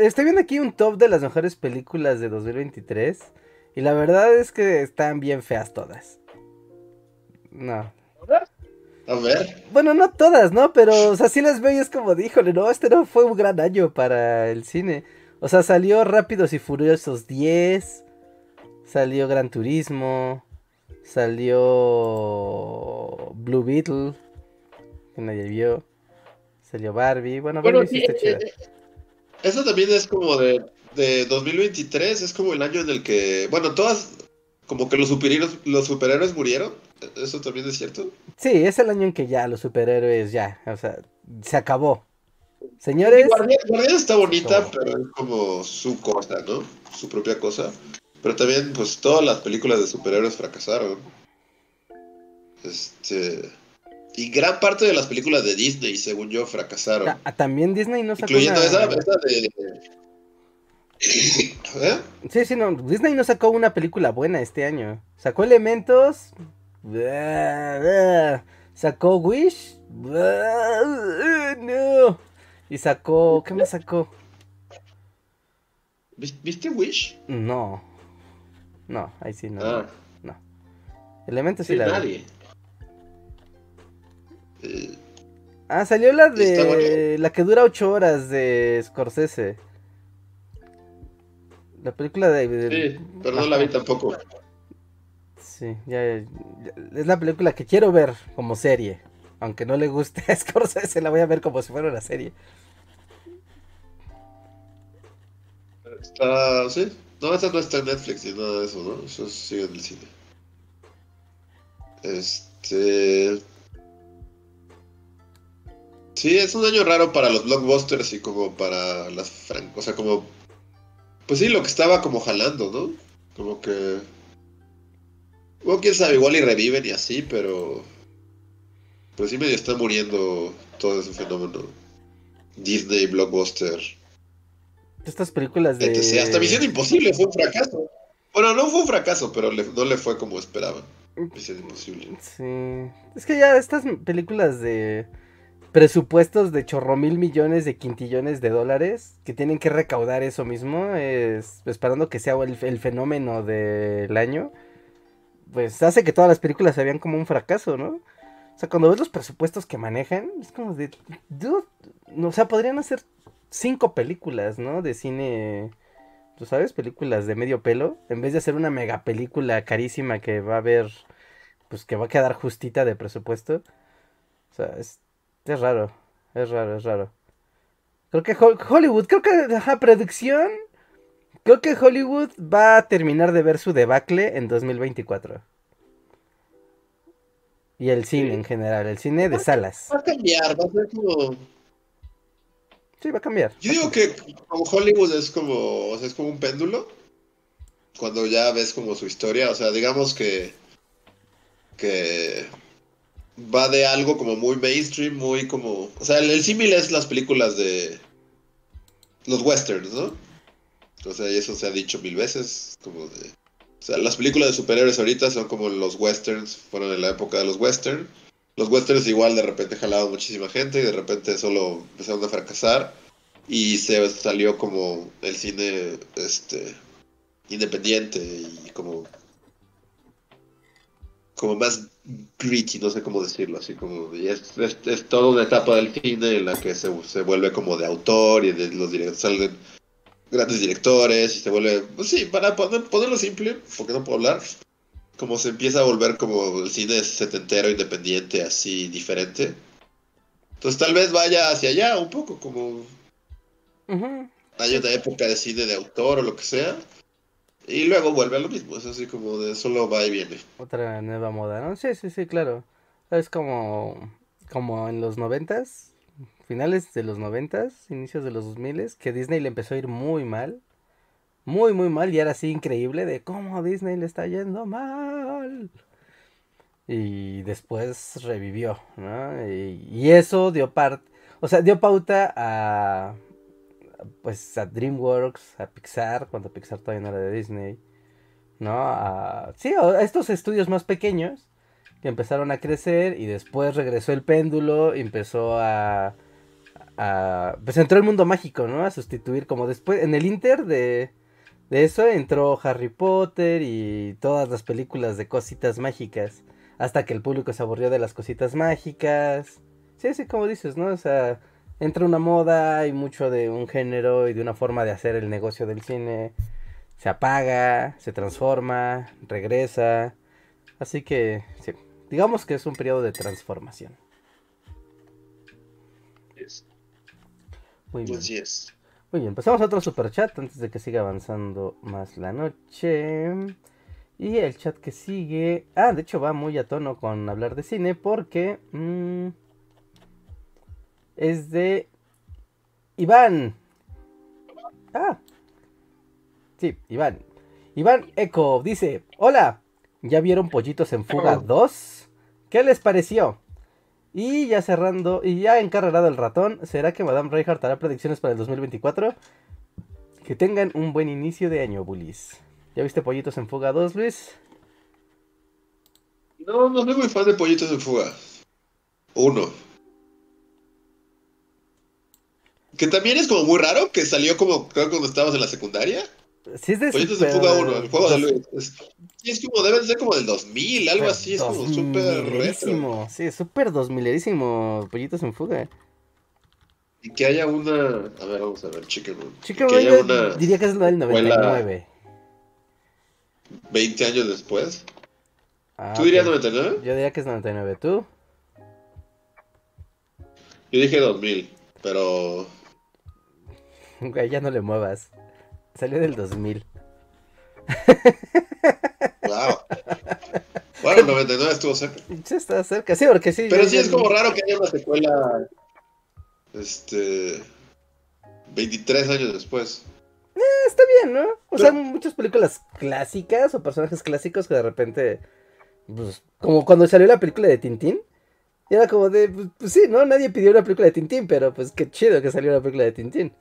Estoy viendo aquí un top de las mejores películas de 2023. Y la verdad es que están bien feas todas. No. A ver. Bueno, no todas, ¿no? Pero, o sea, sí las veo y es como, de, híjole, no, este no fue un gran año para el cine. O sea, salió Rápidos y Furiosos 10. Salió Gran Turismo. Salió Blue Beetle. Que nadie vio. Salió Barbie. Bueno, Barbie Bueno, sí sí, está chida. eh, eh, eso también es como de, de 2023, es como el año en el que, bueno, todas, como que los superhéroes, los superhéroes murieron, eso también es cierto. Sí, es el año en que ya los superhéroes ya, o sea, se acabó. Señores, Guardián está bonita, pero es como su cosa, ¿no? Su propia cosa. Pero también, pues, todas las películas de superhéroes fracasaron. Este... Y gran parte de las películas de Disney, según yo, fracasaron. ta- también Disney no sacó incluyendo una... esa, esa de... ¿Eh? Sí, sí, no, Disney no sacó una película buena este año. Sacó Elementos. Sacó Wish. No. Y sacó. ¿Qué más sacó? ¿Vis- ¿Viste Wish? No. No, ahí sí no. Ah. Elementos sí, Sí, la nadie. Ah, salió la de. La que dura ocho horas de Scorsese. La película de. de- sí, pero no la vi tampoco. Es la película que quiero ver como serie. Aunque no le guste a Scorsese, la voy a ver como si fuera una serie. Está, sí. No, esa no está en Netflix ni nada de eso, ¿no? Eso sigue en el cine. Este. Sí, es un año raro para los blockbusters y como para las fran... O sea, como. Pues sí, lo que estaba como jalando, ¿no? Como que. Quién sabe, igual y reviven y así, pero. Pues sí, medio está muriendo todo ese fenómeno. Disney, blockbuster. Estas películas de. etc. Hasta Misión Imposible fue un fracaso. Bueno, no fue un fracaso, pero le- no le fue como esperaban. Misión Imposible. Sí. Es que ya estas películas de presupuestos de chorro mil millones de quintillones de dólares que tienen que recaudar eso mismo, es, esperando que sea el, el fenómeno del año, pues hace que todas las películas se vean como un fracaso, ¿no? O sea, cuando ves los presupuestos que manejan, es como de, no, o sea, podrían hacer cinco películas, ¿no? De cine, tú sabes, películas de medio pelo, en vez de hacer una mega película carísima que va a haber, pues que va a quedar justita de presupuesto. O sea, es, es raro, es raro, es raro. Creo que Hol- Hollywood, creo que, ajá, producción, Creo que Hollywood va a terminar de ver su debacle en 2024. Y el cine en general, el cine de salas. Va a cambiar, va a ser como. Sí, va a cambiar. Yo digo que como Hollywood es como, o sea, es como un péndulo. Cuando ya ves como su historia, o sea, digamos que que va de algo como muy mainstream, muy como, o sea, el, el símil es las películas de los westerns, ¿no? O sea, y eso se ha dicho mil veces, como de o sea, las películas de superhéroes ahorita son como los westerns, fueron en la época de los westerns. Los westerns igual de repente jalaban muchísima gente y de repente solo empezaron a fracasar y se salió como el cine este independiente y como como más gritty, no sé cómo decirlo, así como y es, es, es toda una etapa del cine en la que se, se vuelve como de autor y de los directores salen grandes directores y se vuelve, pues sí, para poner, ponerlo simple, porque no puedo hablar, como se empieza a volver como el cine setentero, independiente, así, diferente. Entonces tal vez vaya hacia allá un poco, como Ujú. hay una época de cine de autor o lo que sea, y luego vuelve a lo mismo, es así como de solo va y viene. Otra nueva moda, ¿no? Sí, sí, sí, claro. Es como, como en los noventas, finales de los noventas, inicios de los dos miles, que Disney le empezó a ir muy mal. Muy, muy mal. Y era así increíble de cómo Disney le está yendo mal. Y después revivió, ¿no? Y, eso dio parte, o sea, dio pauta a, pues, a DreamWorks, a Pixar, cuando Pixar todavía no era de Disney. ¿no? Sí, a estos estudios más pequeños que empezaron a crecer y después regresó el péndulo y empezó a, a pues entró el mundo mágico, ¿no? A sustituir como después en el Inter de de eso entró Harry Potter y todas las películas de cositas mágicas hasta que el público se aburrió de las cositas mágicas. Sí, sí, como dices, ¿no? O sea, entra una moda y mucho de un género y de una forma de hacer el negocio del cine se apaga, se transforma, regresa. Así que, sí, digamos que es un periodo de transformación. Muy bien. Así es. Muy bien, pasamos a otro super chat antes de que siga avanzando más la noche. Y el chat que sigue. Ah, de hecho va muy a tono con hablar de cine porque. mm, es de. Iván. Ah. Sí, Iván. Iván Eco dice: Hola, ¿ya vieron Pollitos en Fuga 2? ¿Qué les pareció? Y ya cerrando, y ya encarrerado el ratón, ¿será que Madame Reinhardt hará predicciones para el 2024? Que tengan un buen inicio de año, bullies. ¿Ya viste Pollitos en Fuga 2, Luis? No, no soy muy fan de Pollitos en Fuga. Uno. Que también es como muy raro, que salió como, creo, cuando estábamos en la secundaria. Sí, es de Pollitos en super- Fuga 1, el juego de Luis. Es, es como, deben ser como del 2000, algo así, es como súper retro. Sí, súper dos milerísimo. Pollitos en Fuga. Y que haya una. A ver, vamos a ver, Chicken Run. Haya yo una diría que es la del secuela 99. 20 años después. Ah, ¿Tú dirías ok. 99? Yo diría que es 99. ¿Tú? Yo dije 2000, pero. Güey, ya no le muevas. Salió del 2000. ¡Wow! Bueno, 99 estuvo cerca. Sí, está cerca. Sí, porque sí. Pero sí es como raro que haya una secuela. Este. 23 años después. Está bien, ¿no? O sea, muchas películas clásicas o personajes clásicos que de repente. Pues, como cuando salió la película de Tintín. Y era como de. Pues, pues sí, ¿no? Nadie pidió una película de Tintín, pero pues qué chido que salió la película de Tintín.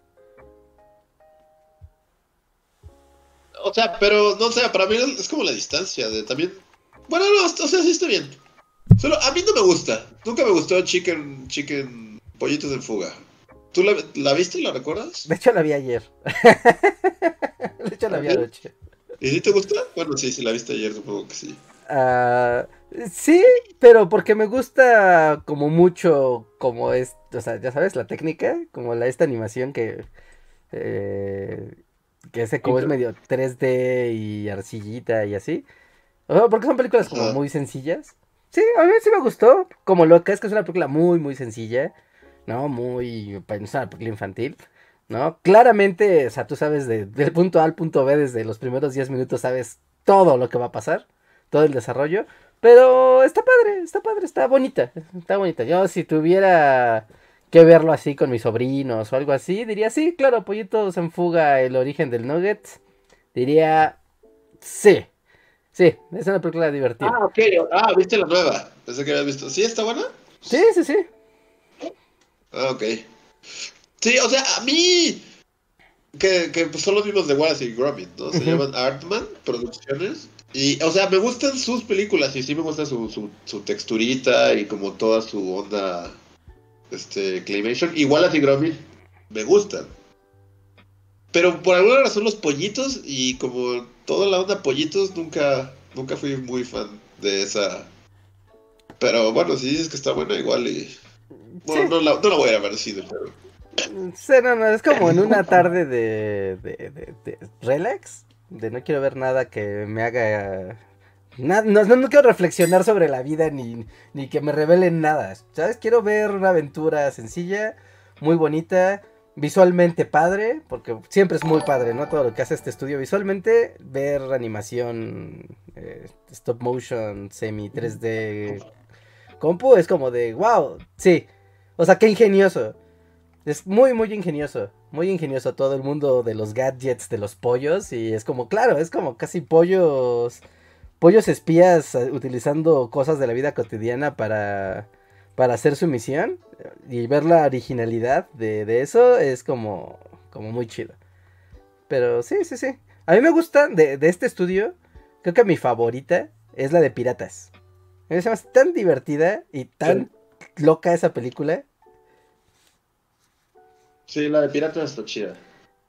O sea, pero no sé, para mí es como la distancia de también. Bueno, no, o sea, sí está bien. Solo a mí no me gusta. Nunca me gustó Chicken, Chicken, Pollitos en Fuga. ¿Tú la, la viste y la recuerdas? De hecho, la vi ayer. de hecho, la vi anoche. ¿Y si te gusta? Bueno, sí, si la viste ayer, supongo que sí. Ah, sí, pero porque me gusta como mucho, como es, o sea, ya sabes, la técnica, como la esta animación que, eh, que ese como es medio 3D y arcillita y así. O sea, porque son películas como muy sencillas. Sí, a mí sí me gustó, como loca, es que es una película muy, muy sencilla, ¿no? Muy, pues, no es una película infantil. ¿no? Claramente, o sea, tú sabes de, del punto A al punto B desde los primeros 10 minutos, sabes todo lo que va a pasar, todo el desarrollo, pero está padre, está padre, está bonita, está bonita. Yo si tuviera que verlo así con mis sobrinos o algo así, diría, sí, claro, Pollitos en fuga, el origen del Nugget, diría, sí, sí, es una película divertida. Ah, ok, ah, viste la nueva, pensé que habías visto, ¿sí está buena? Sí, sí, sí. Ah, ok. Sí, o sea, a mí. Que, que pues son los mismos de Wallace y Gromit, ¿no? Se llaman Artman Producciones. Y, o sea, me gustan sus películas y sí me gusta su, su, su texturita y como toda su onda. Este, Claymation. Wallace y Gromit me gustan. Pero por alguna razón los pollitos y como toda la onda pollitos nunca, nunca fui muy fan de esa. Pero bueno, si dices que está buena igual y... Bueno, no, la, no la voy a ir a ver cine, pero... Sí, no, no, es como en una tarde de, de, de, de relax, de no quiero ver nada que me haga... no quiero reflexionar sobre la vida ni, ni que me revelen nada, ¿sabes? Quiero ver una aventura sencilla, muy bonita, visualmente padre, porque siempre es muy padre, ¿no? Todo lo que hace este estudio visualmente, ver animación, eh, stop motion, semi 3D, compu, es como de, wow, sí, o sea, qué ingenioso. Es muy, muy ingenioso. Muy ingenioso todo el mundo de los gadgets, de los pollos. Y es como, claro, es como casi pollos. Pollos espías eh, utilizando cosas de la vida cotidiana para, para hacer su misión. Y ver la originalidad de, de eso es como, como muy chido. Pero sí, sí, sí. A mí me gusta de, de este estudio. Creo que mi favorita es la de Piratas. Me hace tan divertida y tan loca esa película. Sí, la de Piratas está chida.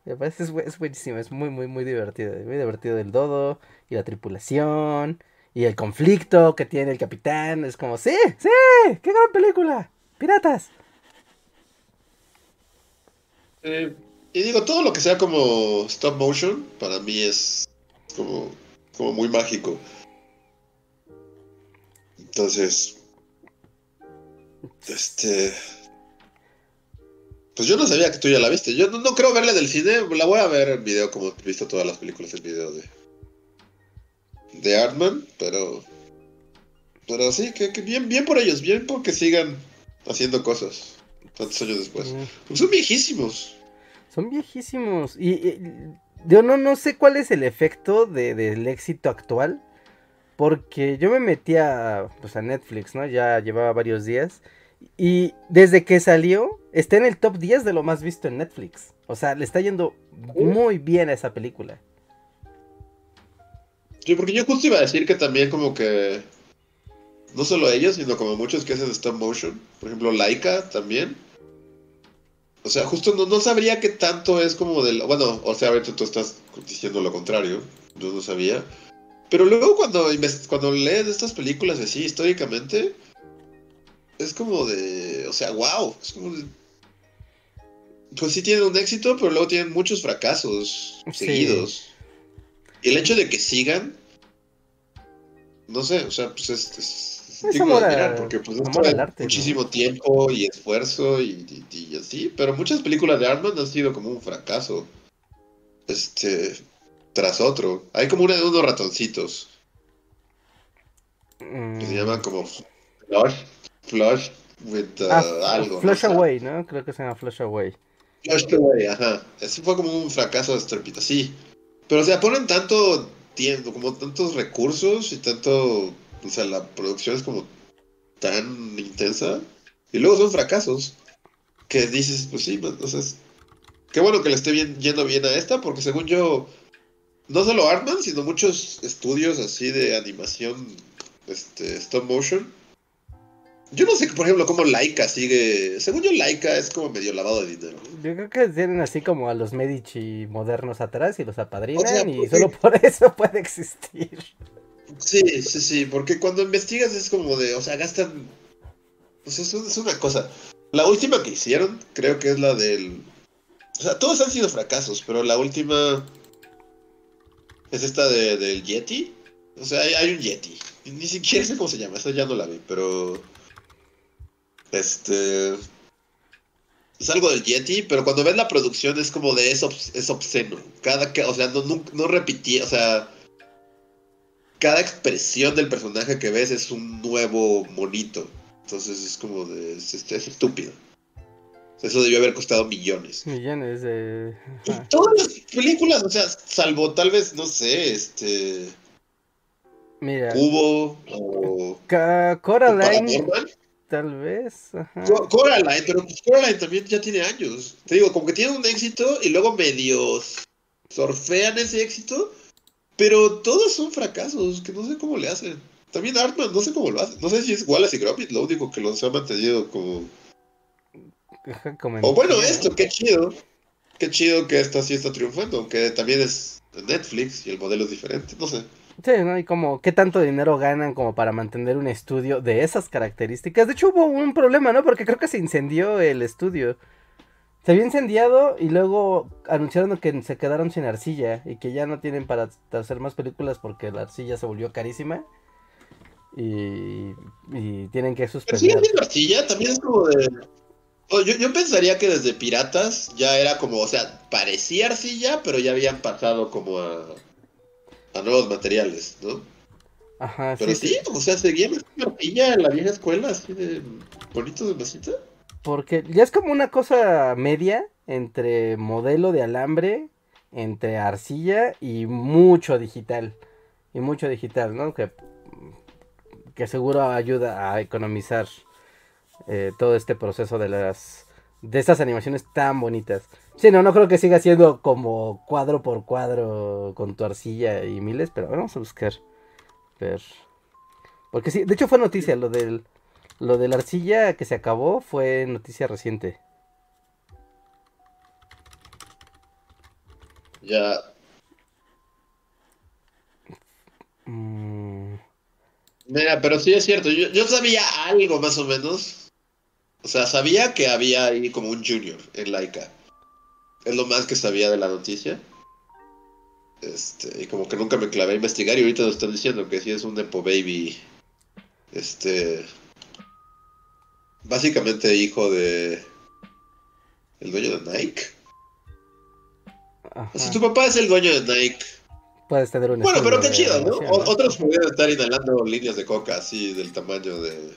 Es, es buenísimo, es muy, muy, muy divertido. Muy divertido el dodo y la tripulación y el conflicto que tiene el capitán. Es como, sí, sí, qué gran película. Piratas. Eh, y digo, todo lo que sea como stop motion, para mí es como, como muy mágico. Entonces, este... Pues yo no sabía que tú ya la viste. Yo no, no creo verla del cine, la voy a ver en video como he visto todas las películas en video de... De Artman, pero... Pero sí, que, que bien, bien por ellos, bien porque sigan haciendo cosas tantos años después. Mm, Pues son viejísimos. Son viejísimos. Y, y- yo no, no sé cuál es el efecto de- del éxito actual. Porque yo me metí a, pues a Netflix, ¿no? Ya llevaba varios días. Y desde que salió, está en el top 10 de lo más visto en Netflix. O sea, le está yendo muy bien a esa película. Sí, porque yo justo iba a decir que también como que no solo ellos, sino como muchos que hacen stop motion, por ejemplo Laika también. O sea, justo no, no sabría qué tanto es como del... Bueno, o sea, ahorita tú estás diciendo lo contrario, yo no sabía. Pero luego cuando, cuando lees estas películas así históricamente, es como de... O sea, wow, es como de... Pues sí tienen un éxito, pero luego tienen muchos fracasos Sí. seguidos. Y el hecho de que sigan, no sé, o sea, pues es, es Es amor admirar, porque pues amor al arte, ¿no? muchísimo tiempo y esfuerzo y, y- y así, pero muchas películas de Artman han sido como un fracaso, este, tras otro. Hay como una de unos ratoncitos Mm. que se llaman como Flush, Flush with uh, Ah, algo. ¿no? Flush O sea, Away, ¿no? Creo que se llama Flush Away. Flush Away, ajá. Ese fue como un fracaso estrepitoso, sí. Pero o sea, ponen tanto tiempo, como tantos recursos y tanto, o sea, la producción es como tan intensa y luego son fracasos que dices, pues sí, man, o sea, es- qué bueno que le esté bien, yendo bien a esta porque según yo, no solo Artman, sino muchos estudios así de animación, este, stop motion. Yo no sé, por ejemplo, cómo Laika sigue. Según yo, Laika es como medio lavado de dinero. Yo creo que tienen así como a los Medici modernos atrás y los apadrinan O sea, y porque- solo por eso puede existir. Sí, sí, sí, porque cuando investigas es como de, o sea, gastan, o sea, es, un- es una cosa. La última que hicieron, creo que es la del, o sea, todos han sido fracasos, pero la última es esta de, del Yeti. O sea, hay, hay un Yeti. Ni siquiera sé cómo se llama, esa ya no la vi, pero, este, es algo del Yeti, pero cuando ves la producción es como de eso es obsceno. Cada que, o sea, no, no, no repetí, o sea, cada expresión del personaje que ves es un nuevo monito. Entonces es como de, es, es estúpido. Eso debió haber costado millones. Millones de. Todas las películas, o sea, salvo tal vez, no sé, este. Mira. Cubo o. Coraline. Tal vez. Ajá. Coraline, pero Coraline también ya tiene años. Te digo, como que tiene un éxito y luego medio sorfean ese éxito. Pero todos son fracasos, que no sé cómo le hacen. También Artman, no sé cómo lo hace. No sé si es Wallace y Gromit lo único que los ha mantenido como o bueno, esto, qué chido. Qué chido que esto sí está triunfando, aunque también es Netflix y el modelo es diferente, no sé. Sí, ¿no? Y como, ¿qué tanto dinero ganan como para mantener un estudio de esas características? De hecho, hubo un problema, ¿no? Porque creo que se incendió el estudio. Se había incendiado y luego anunciaron que se quedaron sin arcilla y que ya no tienen para hacer más películas porque la arcilla se volvió carísima. Y, y tienen que suspender. Pero arcilla, también es como de Oh, yo, pensaría que desde Piratas ya era como, o sea, parecía arcilla, pero ya habían pasado como a, a nuevos materiales, ¿no? Ajá, pero sí, o sea, seguía arcilla en la vieja escuela, así de bonito de masita. Porque ya es como una cosa media entre modelo de alambre, entre arcilla y mucho digital. Y mucho digital, ¿no? Que, que seguro ayuda a economizar eh, todo este proceso de las de estas animaciones tan bonitas. Sí, no, no creo que siga siendo como cuadro por cuadro con tu arcilla y miles, pero vamos a buscar. Ver. Porque sí, de hecho fue noticia lo del lo de la arcilla que se acabó fue noticia reciente. Ya. Mm. Mira, pero sí es cierto. Yo, yo sabía algo más o menos o sea, sabía que había ahí como un junior en Laika. Es lo más que sabía de la noticia. Este, y como que nunca me clavé a investigar y ahorita nos están diciendo que sí es un Nepo Baby. Este. Básicamente hijo de. El dueño de Nike. Si tu papá es el dueño de Nike. Puedes tener un. Bueno, pero qué chido, ¿no? Otros podrían estar inhalando líneas de coca así del tamaño de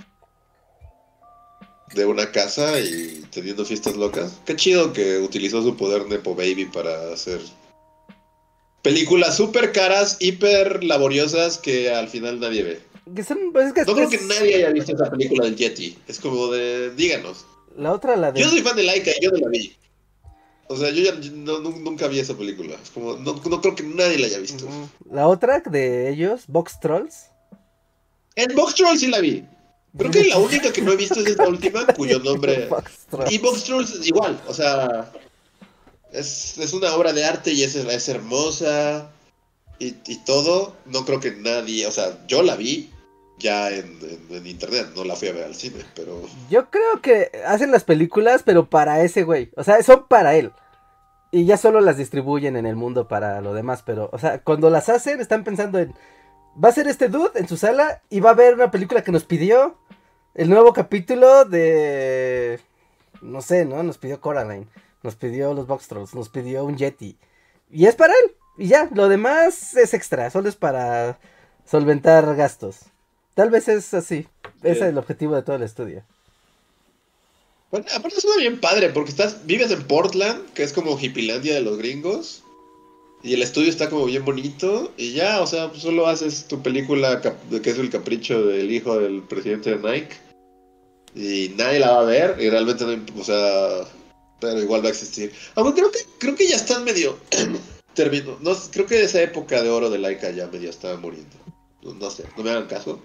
de una casa y teniendo fiestas locas. Qué chido que utilizó su poder Nepo Baby para hacer películas súper caras, hiper laboriosas que al final nadie ve. Pues, no creo que nadie haya visto esa película del Yeti. Es como de, díganos. La otra, la de... Yo soy fan de Laika y yo no la vi. O sea, yo ya nunca vi esa película. Es como, no, creo que nadie la haya visto. La otra de ellos, Box Trolls. En Box Trolls sí la vi. Creo que la única que no he visto es esta última, cuyo nombre. y Box Trolls igual, o sea. Es, es una obra de arte y es, es hermosa y, y, todo. No creo que nadie, o sea, yo la vi ya en, en, internet, no la fui a ver al cine, pero. Yo creo que hacen las películas, pero para ese güey. O sea, son para él. Y ya solo las distribuyen en el mundo para lo demás, pero, o sea, cuando las hacen, están pensando en. Va a ser este dude en su sala y va a ver una película que nos pidió el nuevo capítulo de. No sé, ¿no? Nos pidió Coraline. Nos pidió los Box Trolls. Nos pidió un Yeti. Y es para él. Y ya, lo demás es extra. Solo es para solventar gastos. Tal vez es así. Ese es el objetivo de todo el estudio. Bueno, aparte suena bien padre, porque estás, vives en Portland, que es como Hippilandia de los gringos. Y el estudio está como bien bonito. Y ya, o sea, solo haces tu película que es el capricho del hijo del presidente de Nike y nadie la va a ver y realmente no, o sea, pero igual va a existir. Aunque creo que creo que ya están medio terminó, no creo que esa época de oro de Laika ya medio estaba muriendo. No, sé, no me hagan caso.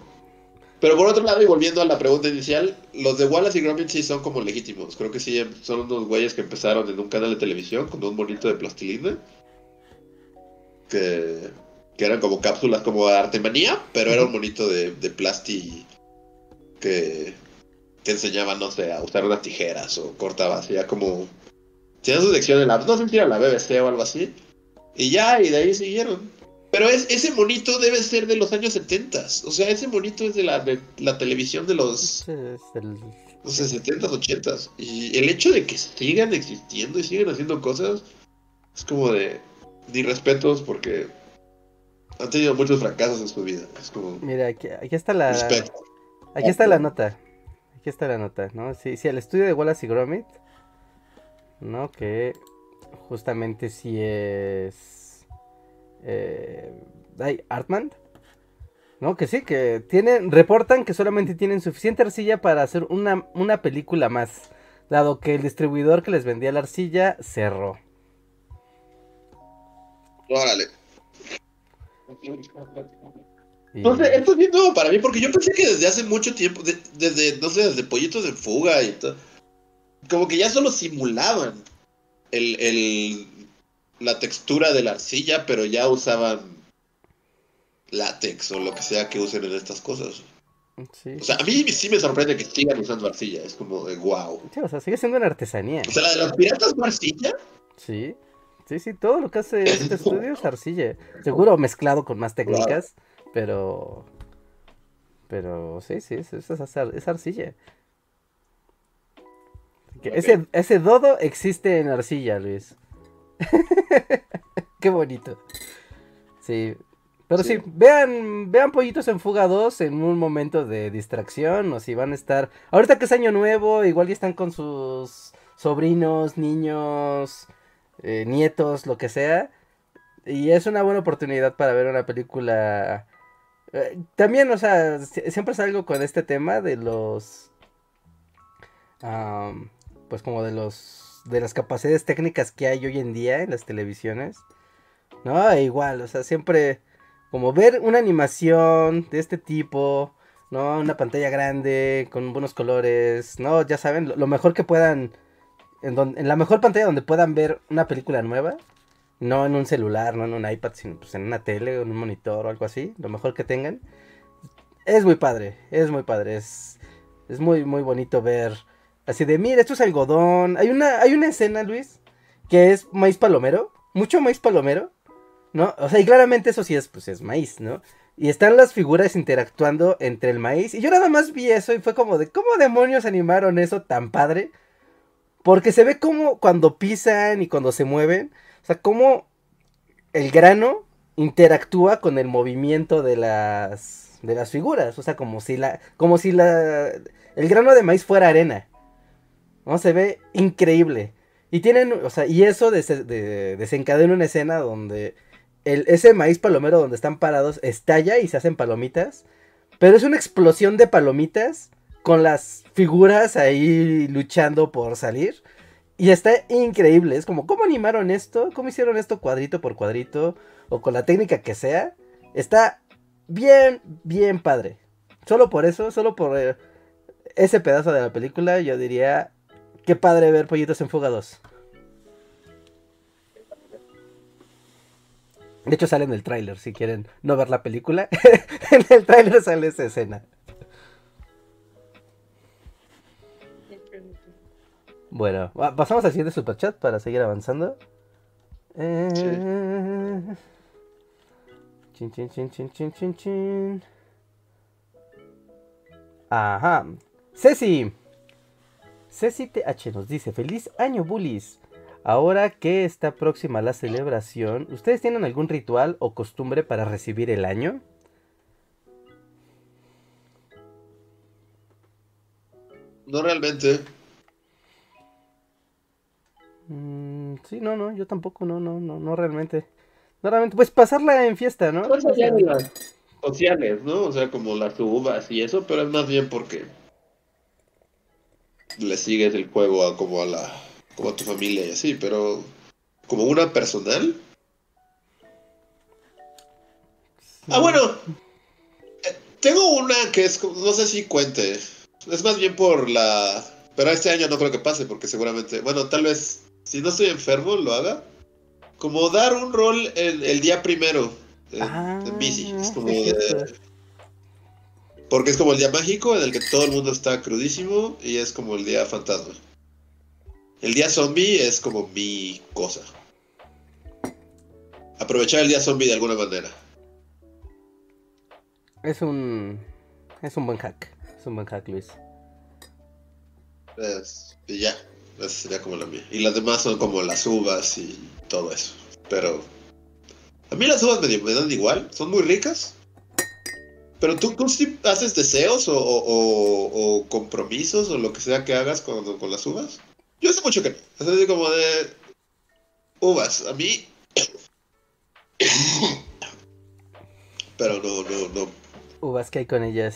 Pero por otro lado, y volviendo a la pregunta inicial, los de Wallace y Gromit sí son como legítimos. Creo que sí son unos güeyes que empezaron en un canal de televisión con un monito de plastilina. Que, que eran como cápsulas como arte manía, pero era un monito de, de plasti que, te enseñaba, no sé, a usar unas tijeras o cortaba, hacía como... Tenía su sección en la... No sé si era la BBC o algo así. Y ya, y de ahí siguieron. Pero es, ese monito debe ser de los años 70. O sea, ese monito es de la, de la televisión de los, el- no sé, 70s, 80s. Y el hecho de que sigan existiendo y sigan haciendo cosas es como de ni respetos porque han tenido muchos fracasos en su vida. Es como Mira, aquí, aquí está la. respeto. Aquí está la nota. Aquí está la nota, ¿no? Sí, sí, el estudio de Wallace y Gromit. ¿No? Que justamente sí es. Eh, ay, Artman. ¿No? Que sí, que tienen. Reportan que solamente tienen suficiente arcilla para hacer una, una película más. Dado que el distribuidor que les vendía la arcilla cerró. Órale. Sé, esto es bien nuevo para mí porque yo pensé que desde hace mucho tiempo, de- desde, no sé, desde Pollitos en Fuga y todo, como que ya solo simulaban el, el, la textura de la arcilla, pero ya usaban látex o lo que sea que usen en estas cosas. sí. O sea, a mí sí me sorprende que sigan usando arcilla, es como de wow. Sí, o sea, sigue siendo una artesanía. O sea, la de los piratas fue arcilla. Sí, sí, sí, todo lo que hace este estudio es arcilla. Seguro mezclado con más técnicas, pero. Pero sí, sí, es, es, es ar- es arcilla. Ese, ese dodo existe en arcilla, Luis. Qué bonito. Sí. Pero sí, Sí. vean, vean Pollitos en Fuga 2 en un momento de distracción, o si van a estar... Ahorita que es año nuevo, igual ya están con sus sobrinos, niños, eh, nietos, lo que sea. Y es una buena oportunidad para ver una película... eh, también, o sea, si- siempre salgo con este tema de los... pues como de los... De las capacidades técnicas que hay hoy en día en las televisiones. No, E igual, o sea, siempre como ver una animación de este tipo, ¿no? Una pantalla grande, con buenos colores, ¿no? Ya saben, lo, mejor que puedan, en, en la mejor pantalla donde puedan ver una película nueva, no en un celular, no en un iPad, sino pues en una tele o en un monitor o algo así, lo mejor que tengan. Es muy padre, es muy padre, es, es muy, muy bonito ver, así de, mira, esto es algodón. Hay una, hay una escena, Luis, que es maíz palomero, mucho maíz palomero. ¿no? O sea, y claramente eso sí es, pues es maíz, ¿no? Y están las figuras interactuando entre el maíz. Y yo nada más vi eso y fue como de, ¿cómo demonios animaron eso tan padre? Porque se ve como cuando pisan y cuando se mueven, o sea, cómo el grano interactúa con el movimiento de las, de las figuras. O sea, como si la, como si la, el grano de maíz fuera arena. ¿No? Se ve increíble. Y tienen, o sea, y eso des- de- desencadena una escena donde el, ese maíz palomero donde están parados estalla y se hacen palomitas. Pero es una explosión de palomitas con las figuras ahí luchando por salir. Y está increíble. Es como, ¿cómo animaron esto? ¿Cómo hicieron esto cuadrito por cuadrito? O con la técnica que sea. Está bien, bien padre. Solo por eso, solo por eh, ese pedazo de la película, yo diría, qué padre ver Pollitos en Fuga 2. De hecho sale en el tráiler, si quieren no ver la película. en el tráiler sale esa escena. Bueno, pasamos al siguiente superchat para seguir avanzando. Eh... Chin, chin, chin, chin, chin, chin, chin. Ajá. Ceci. Ceci TH nos dice, feliz año, bullies. Ahora que está próxima la celebración, ¿ustedes tienen algún ritual o costumbre para recibir el año? No realmente. Mm, sí, no, no, yo tampoco, no, no, no, no realmente. No realmente, pues pasarla en fiesta, ¿no? Sociales, ¿no? O sea, como las uvas y eso, pero es más bien porque le sigues el juego a como a la como a tu familia y así, pero como una personal. Ah, bueno. Eh, Tengo una que es como- no sé si cuente. Es más bien por la pero este año no creo que pase porque seguramente, bueno, tal vez si no estoy enfermo lo haga. Como dar un rol el, el día primero en, Ah, en bici. Es como es de- porque es como el día mágico en el que todo el mundo está crudísimo y es como el día fantasma. El día zombie es como mi cosa. Aprovechar el día zombie de alguna manera. Es un. Es un buen hack. Es un buen hack, Luis. Es- y ya, esa sería como la mía. Y las demás son como las uvas y todo eso. Pero a mí las uvas me, me dan igual, son muy ricas. Pero tú, tú sí haces deseos o, o- o- o compromisos o lo que sea que hagas con, con las uvas. Yo hace mucho que no. Es así como de uvas. A mí. Pero no, no, no. Uvas que hay con ellas.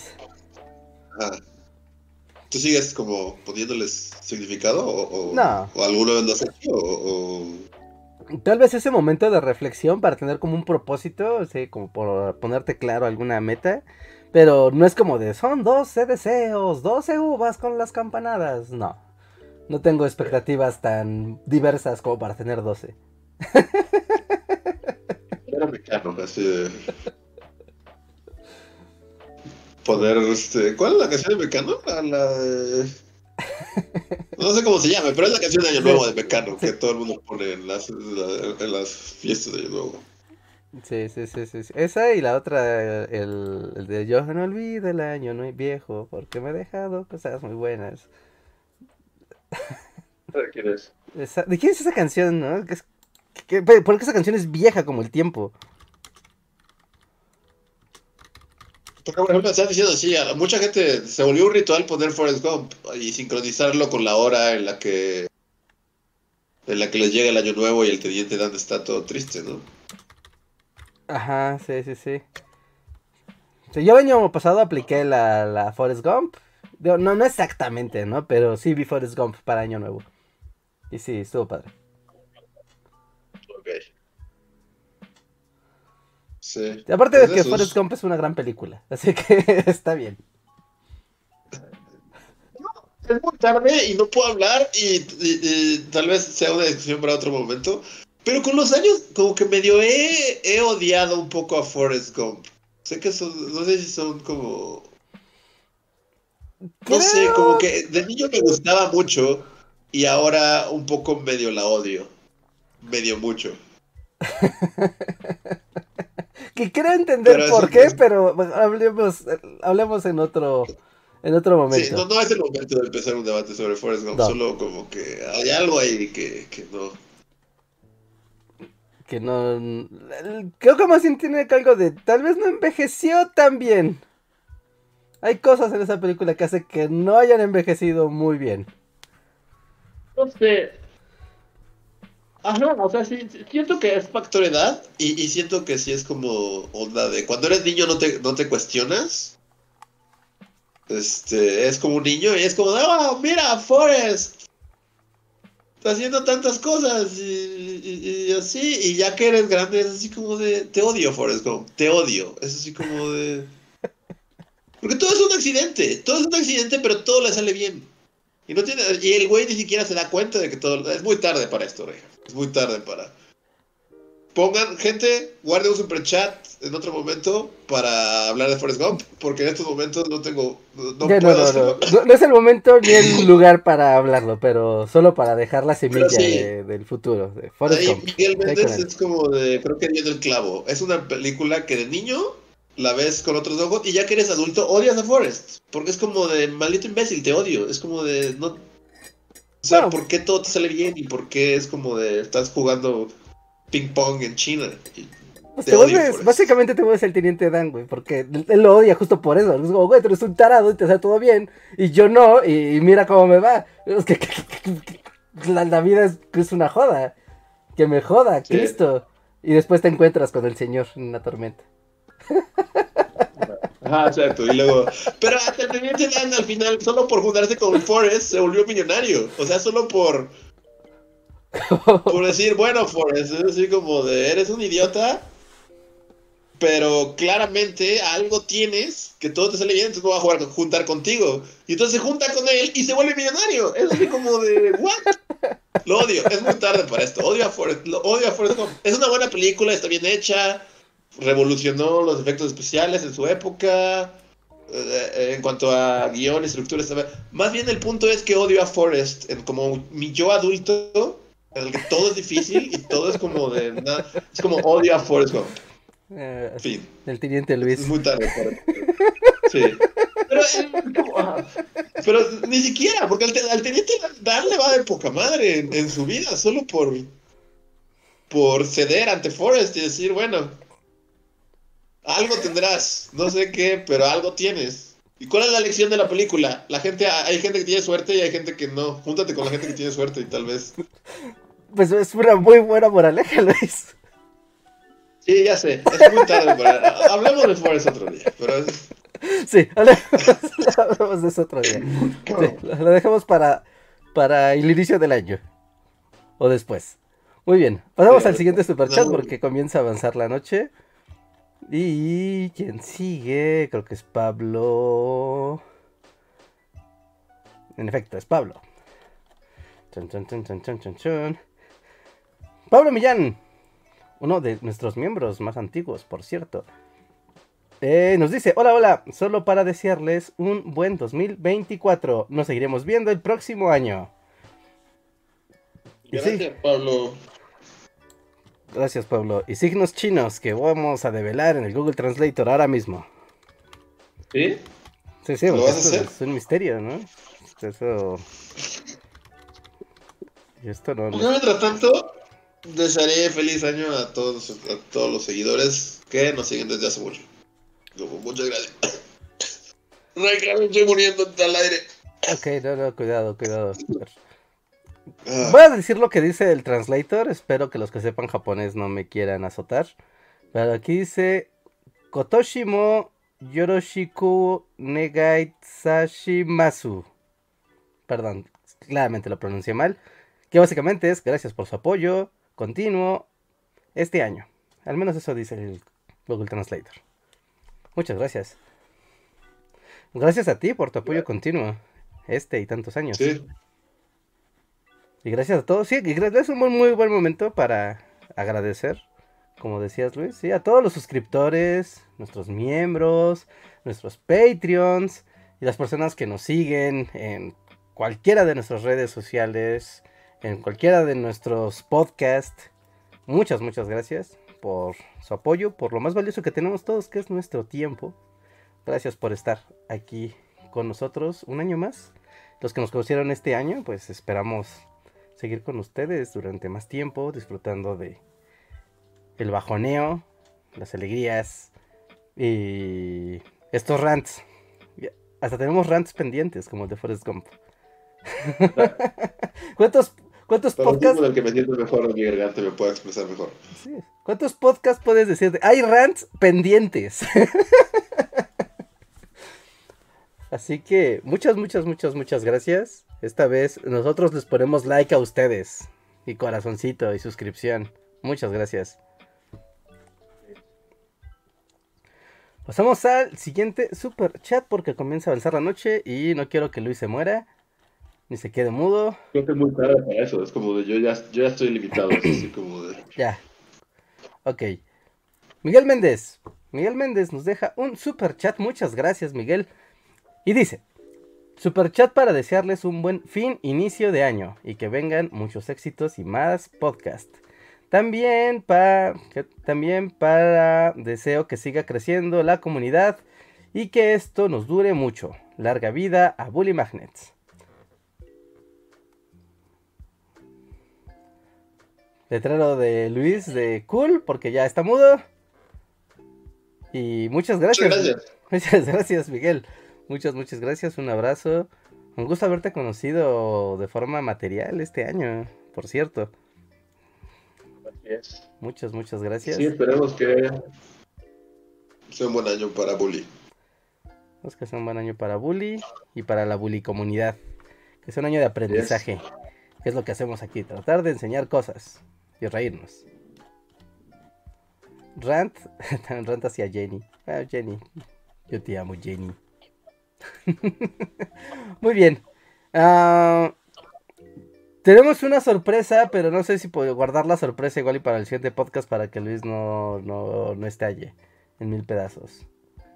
Ajá. ¿Tú sigues como poniéndoles significado o, o, No. o alguna vez lo has hecho o, Tal vez ese momento de reflexión para tener como un propósito, sí, como por ponerte claro alguna meta. Pero no es como de son 12 deseos, 12 uvas con las campanadas. No. No tengo expectativas tan diversas como para tener 12. Era mecano, así de... Poder, este... ¿Cuál es la canción de Mecano? La, la de- No sé cómo se llama, pero es la canción de Año Nuevo de Mecano que todo el mundo pone en las, en las fiestas de Año Nuevo. Sí, sí, sí, sí. sí. Esa y la otra, el, el de yo no olvido el año no viejo porque me he dejado cosas muy buenas. ¿Quién es? Esa- ¿De quién es esa canción, no? Que es- que- porque esa canción es vieja como el tiempo. Porque, por ejemplo, estás diciendo así, a mucha gente se volvió un ritual poner Forrest Gump y sincronizarlo con la hora en la que en la que les llega el año nuevo y el teniente Dan está todo triste, ¿no? Ajá, sí, sí, sí. Sí, yo el año pasado apliqué la, la Forrest Gump. No, no exactamente, ¿no? Pero sí vi Forrest Gump para Año Nuevo. Y sí, estuvo padre. Sí. Aparte de que esos- Forrest Gump es una gran película. Así que está bien. Es muy tarde y no puedo hablar y, y- y tal vez sea una discusión para otro momento. Pero con los años, como que medio he, he odiado un poco a Forrest Gump. Sé que son, no sé si son como... No sé, como que de niño me gustaba mucho y ahora un poco medio la odio. Medio mucho. Que creo entender Pero por qué, es- pero hablemos, hablemos en otro, en otro momento. Sí, no, no es el momento de empezar un debate sobre Forrest Gump, No. solo como que hay algo ahí que, que no... Que no. Creo que más bien tiene algo de. Tal vez no envejeció tan bien. Hay cosas en esa película que hace que no hayan envejecido muy bien. No sé. Ajá, o sea, sí, siento que es factor edad y, y siento que sí es como onda de cuando eres niño no te, no te cuestionas. Este, es como un niño y es como, oh, mira, Forrest. Está haciendo tantas cosas y, y- y así, y ya que eres grande es así como de, te odio, Forrest Gump, te odio. Es así como de... Porque todo es un accidente, todo es un accidente, pero todo le sale bien. Y no tiene, y el güey ni siquiera se da cuenta de que todo es muy tarde para esto, Reja. Es muy tarde para. Pongan, gente, guarde un super chat en otro momento para hablar de Forrest Gump, porque en estos momentos no tengo, no, Ya, puedo no, no, no, no es el momento ni el lugar para hablarlo, pero solo para dejar la semilla sí. de- del futuro. De Forrest Ahí Gump. Miguel ¿Qué hay Méndez es como de, creo que dio el clavo. Es una película que de niño la ves con otros ojos y ya que eres adulto odias a Forrest, porque es como de maldito imbécil, te odio. Es como de no, o sea. ¿por qué todo te sale bien y por qué es como de estás jugando ping pong en China? Pues te vuelves, básicamente te vuelves el teniente Dan, güey, porque él, lo odia justo por eso. Es como, güey, tú eres un tarado y te sale todo bien, y yo no, y, mira cómo me va. Es que, que- que- que- la, la vida es, es una joda. Que me joda, Sí. Cristo. Y después te encuentras con el Señor en una tormenta. Ajá, exacto. Y luego, pero hasta el teniente Dan al final, solo por juntarse con Forrest, se volvió millonario. O sea, solo por, por decir, bueno, Forrest, es así como de, eres un idiota, pero claramente algo tienes que todo te sale bien, entonces me voy a jugar, juntar contigo. Y entonces se junta con él y se vuelve millonario. Es así como de, ¿what? Lo odio, es muy tarde para esto. Odio a Forrest, lo odio a Forrest. Es una buena película, está bien hecha, revolucionó los efectos especiales en su época. eh, en cuanto a guion, estructura, más bien el punto es que odio a Forrest como mi yo adulto, en el que todo es difícil y todo es como de nada, es como odio a Forrest Gump. En fin, el teniente Luis. es muy tarde para Sí. Pero, eh, ajá. Pero ni siquiera, porque al, te- al teniente darle va de poca madre en, en su vida, solo por, por ceder ante Forrest y decir, bueno, algo tendrás, no sé qué, pero algo tienes. ¿Y cuál es la lección de la película? La gente, hay gente que tiene suerte y hay gente que no. Júntate con la gente que tiene suerte y tal vez. Pues es una muy buena moraleja, Luis. Sí, ya sé, es muy tarde para... Hablemos de Forrest otro día, pero es... Sí, hablemos, hablemos de eso otro día. Sí, lo dejamos para, para el inicio del año. O después. Muy bien. Pasamos Sí, al siguiente superchat no. porque comienza a avanzar la noche. Y quien sigue, creo que es Pablo. En efecto, es Pablo. Chon, chon, chon. Pablo Millán, uno de nuestros miembros más antiguos, por cierto. Eh, nos dice, hola, hola, solo para desearles un buen 2024. Nos seguiremos viendo el próximo año. Gracias, Pablo. Gracias Pablo. Y signos chinos que vamos a develar en el Google Translator ahora mismo. ¿Sí? Sí, sí, ¿Lo vas a hacer? es un misterio, ¿no? Eso... Y esto no... Pues, no- mientras tanto, desearé feliz año a todos, a todos los seguidores que nos siguen desde hace mucho. Muchas gracias. Ricardo, estoy muriendo al aire. Ok, no, no, cuidado, cuidado. Ah, Voy a decir lo que dice el translator. Espero que los que sepan japonés no me quieran azotar. Pero aquí dice: Kotoshimo Yoroshiku Negai Sashimasu. Perdón, claramente lo pronuncié mal. Que básicamente es gracias por su apoyo continuo este año. Al menos eso dice el Google Translator. Muchas gracias. Gracias a ti por tu apoyo continuo. Este y tantos años. sí. Y gracias a todos. Sí, es un muy, muy buen momento para agradecer, como decías Luis, sí, a todos los suscriptores, nuestros miembros, nuestros Patreons y las personas que nos siguen en cualquiera de nuestras redes sociales, en cualquiera de nuestros podcasts. Muchas, muchas gracias por su apoyo, por lo más valioso que tenemos todos, que es nuestro tiempo. Gracias por estar aquí con nosotros un año más. Los que nos conocieron este año, pues esperamos seguir con ustedes durante más tiempo, disfrutando de el bajoneo, las alegrías y estos rants. Hasta tenemos rants pendientes, como el de Forrest Gump. ¿Cuántos, cuántos podcasts? el que me mejor, mi garganta me pueda expresar mejor. sí, ¿Cuántos podcasts puedes decir? de- Hay rants pendientes. Así que muchas, muchas, muchas, muchas gracias. Esta vez nosotros les ponemos like a ustedes. Y corazoncito y suscripción. Muchas gracias. Pasamos al siguiente super chat porque comienza a avanzar la noche y no quiero que Luis se muera. Ni se quede mudo. Creo que es muy tarde para eso. Es como de yo ya, yo ya estoy limitado. es así como de. Ya. Ok. Miguel Méndez. Miguel Méndez nos deja un super chat. Muchas gracias, Miguel. Y dice: Super chat para desearles un buen fin, inicio de año. Y que vengan muchos éxitos y más podcast. También para, también para deseo que siga creciendo la comunidad y que esto nos dure mucho. Larga vida a Bully Magnets. Letrero de Luis de Cool, porque ya está mudo. Y muchas gracias. Muchas gracias. Muchas gracias, Miguel. Muchas, muchas gracias. Un abrazo. Un gusto haberte conocido de forma material este año, por cierto. Así es. Muchas, muchas gracias. Sí, esperemos que sea un buen año para Bully. Esperemos que sea un buen año para Bully y para la Bully comunidad. Que sea un año de aprendizaje. Que es lo que hacemos aquí. Tratar de enseñar cosas y reírnos. Rant, rant hacia Jenny. Ah, Jenny. Yo te amo, Jenny. Muy bien. Ah, tenemos una sorpresa, pero no sé si puedo guardar la sorpresa igual y para el siguiente podcast para que Luis no, no, no estalle en mil pedazos.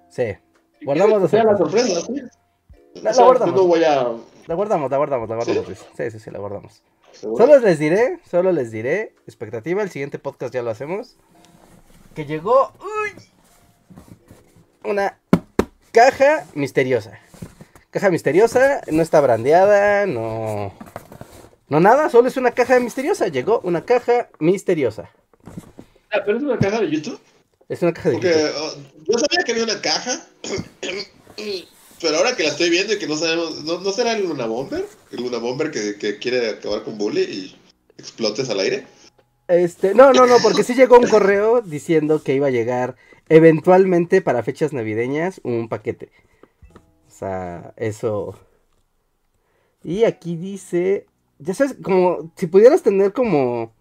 Sí. Guardamos la la sorpresa. sí. La- O sea, la guardamos. no voy a. La guardamos, la guardamos, la guardamos, ¿Sí? Sí, sí, sí, la guardamos. ¿seguro? Solo les diré, solo les diré, expectativa, el siguiente podcast ya lo hacemos. Que llegó uy, una caja misteriosa. Caja misteriosa, no está brandeada, no... No nada, solo es una caja misteriosa. Llegó una caja misteriosa. Ah, pero es una caja de YouTube. Es una caja de Porque YouTube. oh, yo sabía que había una caja, pero ahora que la estoy viendo y que no sabemos, ¿no, no será el Luna Bomber? El Luna Bomber que, que quiere acabar con Bully y explotes al aire. Este, no, no, no, porque sí llegó un correo diciendo que iba a llegar eventualmente para fechas navideñas un paquete. O sea, eso. Y aquí dice, ya sabes, como si pudieras tener como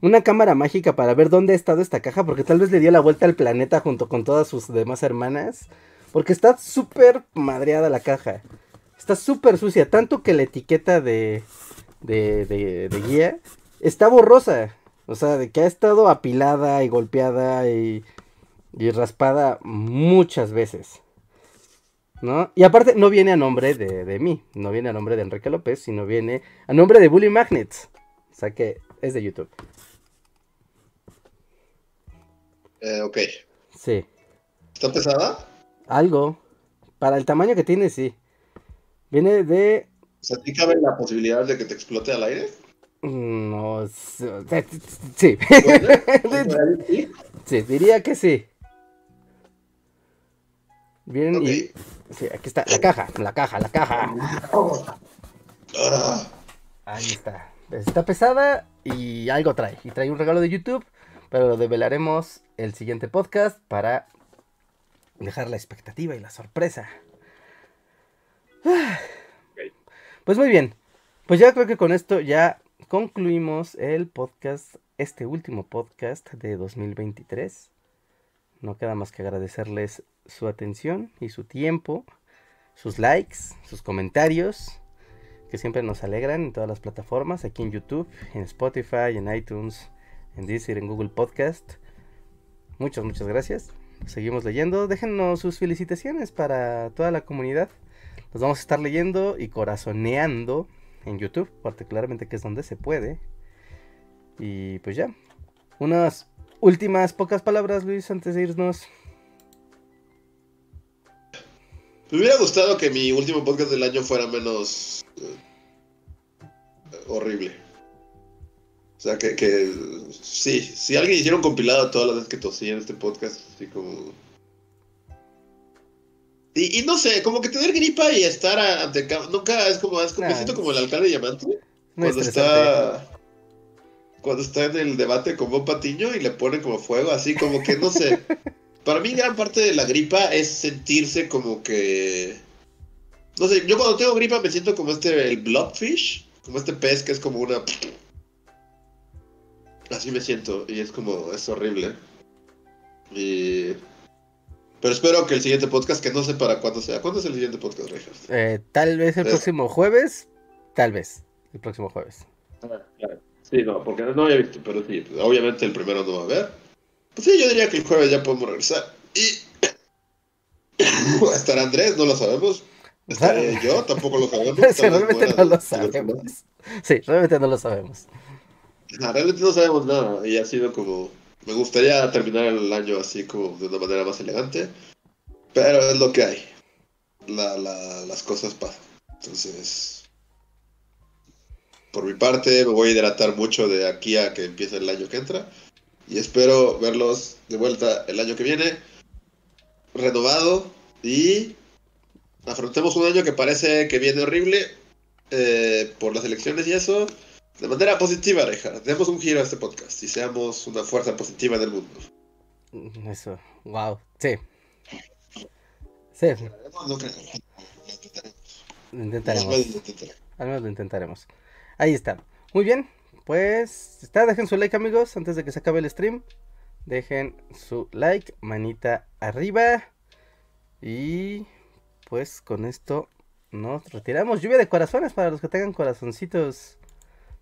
una cámara mágica para ver dónde ha estado esta caja, porque tal vez le dio la vuelta al planeta junto con todas sus demás hermanas, porque está súper madreada la caja. Está súper sucia, tanto que la etiqueta de, de, de, de guía está borrosa. O sea, de que ha estado apilada y golpeada y, y raspada muchas veces. ¿No? Y aparte no viene a nombre de, de mí, no viene a nombre de Enrique López, sino viene a nombre de Bully Magnets. O sea que es de YouTube. Eh, ok. Sí. ¿Está pesada? Algo. Para el tamaño que tiene, sí. Viene de... Sea, ¿sí cabe la posibilidad de que te explote al aire? No, s- sí. ¿sí? Diría que sí. Bien, y... Sí, aquí está, la caja, la caja, la caja. Ah, Ahí está. Está pesada y algo trae. Y trae un regalo de YouTube, pero lo develaremos el siguiente podcast para dejar la expectativa y la sorpresa. Pues muy bien. Pues ya creo que con esto ya concluimos el podcast, este último podcast de 2023. No queda más que agradecerles su atención y su tiempo, sus likes, sus comentarios que siempre nos alegran en todas las plataformas, aquí en YouTube, en Spotify, en iTunes, en Deezer, en Google Podcast. Muchas, muchas gracias. Seguimos leyendo. Déjenos sus felicitaciones para toda la comunidad. Los vamos a estar leyendo y corazoneando en YouTube, particularmente que es donde se puede. Y pues ya. Unas últimas pocas palabras, Luis, antes de irnos. Me hubiera gustado que mi último podcast del año fuera menos eh, horrible. O sea, que, que sí, si alguien hiciera un compilado todas las veces que tosí en este podcast, así como... Y, y no sé, como que tener gripa y estar ante nunca es como, es como, me Nah, siento como el alcalde diamante cuando está cuando está en el debate con Bob Patiño y le ponen como fuego, así como que no sé. Para mí gran parte de la gripa es sentirse como que no sé, yo cuando tengo gripa me siento como este el blobfish, como este pez que es como una así me siento y es como es horrible. Y pero espero que el siguiente podcast que no sé para cuándo sea. ¿Cuándo es el siguiente podcast, Rejas? Eh, tal vez el Eh. próximo jueves. Tal vez. El próximo jueves. Sí, no, porque no había visto, pero sí, pues, obviamente el primero no va a haber. Pues sí, yo diría que el jueves ya podemos regresar. Y estará Andrés, no lo sabemos. Estaré yo, tampoco lo sabemos. Sí, realmente no lo sabemos. Sí, realmente no lo sabemos. No, realmente no sabemos nada y ha sido como... Me gustaría terminar el año así como de una manera más elegante, pero es lo que hay. La, la- las cosas pasan. Entonces, por mi parte, me voy a hidratar mucho de aquí a que empiece el año que entra y espero verlos de vuelta el año que viene, renovado y afrontemos un año que parece que viene horrible eh, por las elecciones y eso. De manera positiva, Reja. Demos un giro a este podcast y seamos una fuerza positiva en el mundo. Eso, wow. Sí. Sí, No creo. lo intentaremos. Al menos lo intentaremos. Ahí está. Muy bien. Pues está, dejen su like amigos antes de que se acabe el stream. Dejen su like, manita arriba. Y pues con esto nos retiramos. Lluvia de corazones para los que tengan corazoncitos.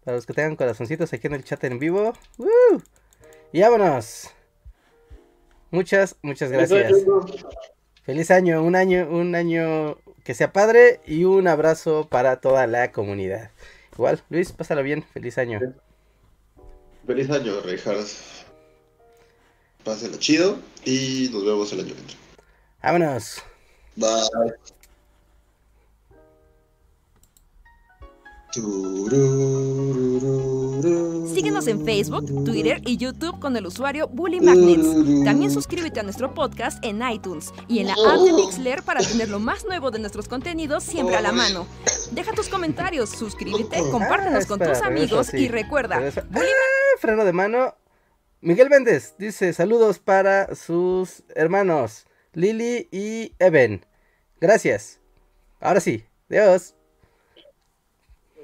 Para los que tengan corazoncitos aquí en el chat en vivo. ¡Woo! Y vámonos. Muchas, muchas gracias. Feliz año, un año, un año que sea padre y un abrazo para toda la comunidad. Igual, Luis, pásalo bien, feliz año. Feliz año, Reinhardt. Pásenlo chido y nos vemos el año que entra. Vámonos. Bye. Síguenos en Facebook, Twitter y YouTube con el usuario Bully Magnets. También suscríbete a nuestro podcast en iTunes y en la app de Mixler para tener lo más nuevo de nuestros contenidos siempre a la mano. Deja tus comentarios, suscríbete, compártenos Ah, con tus regreso amigos y recuerda, Bully ¡Ah! freno de mano. Miguel Méndez dice saludos para sus hermanos Lili y Eben. Gracias. Ahora sí. Adiós.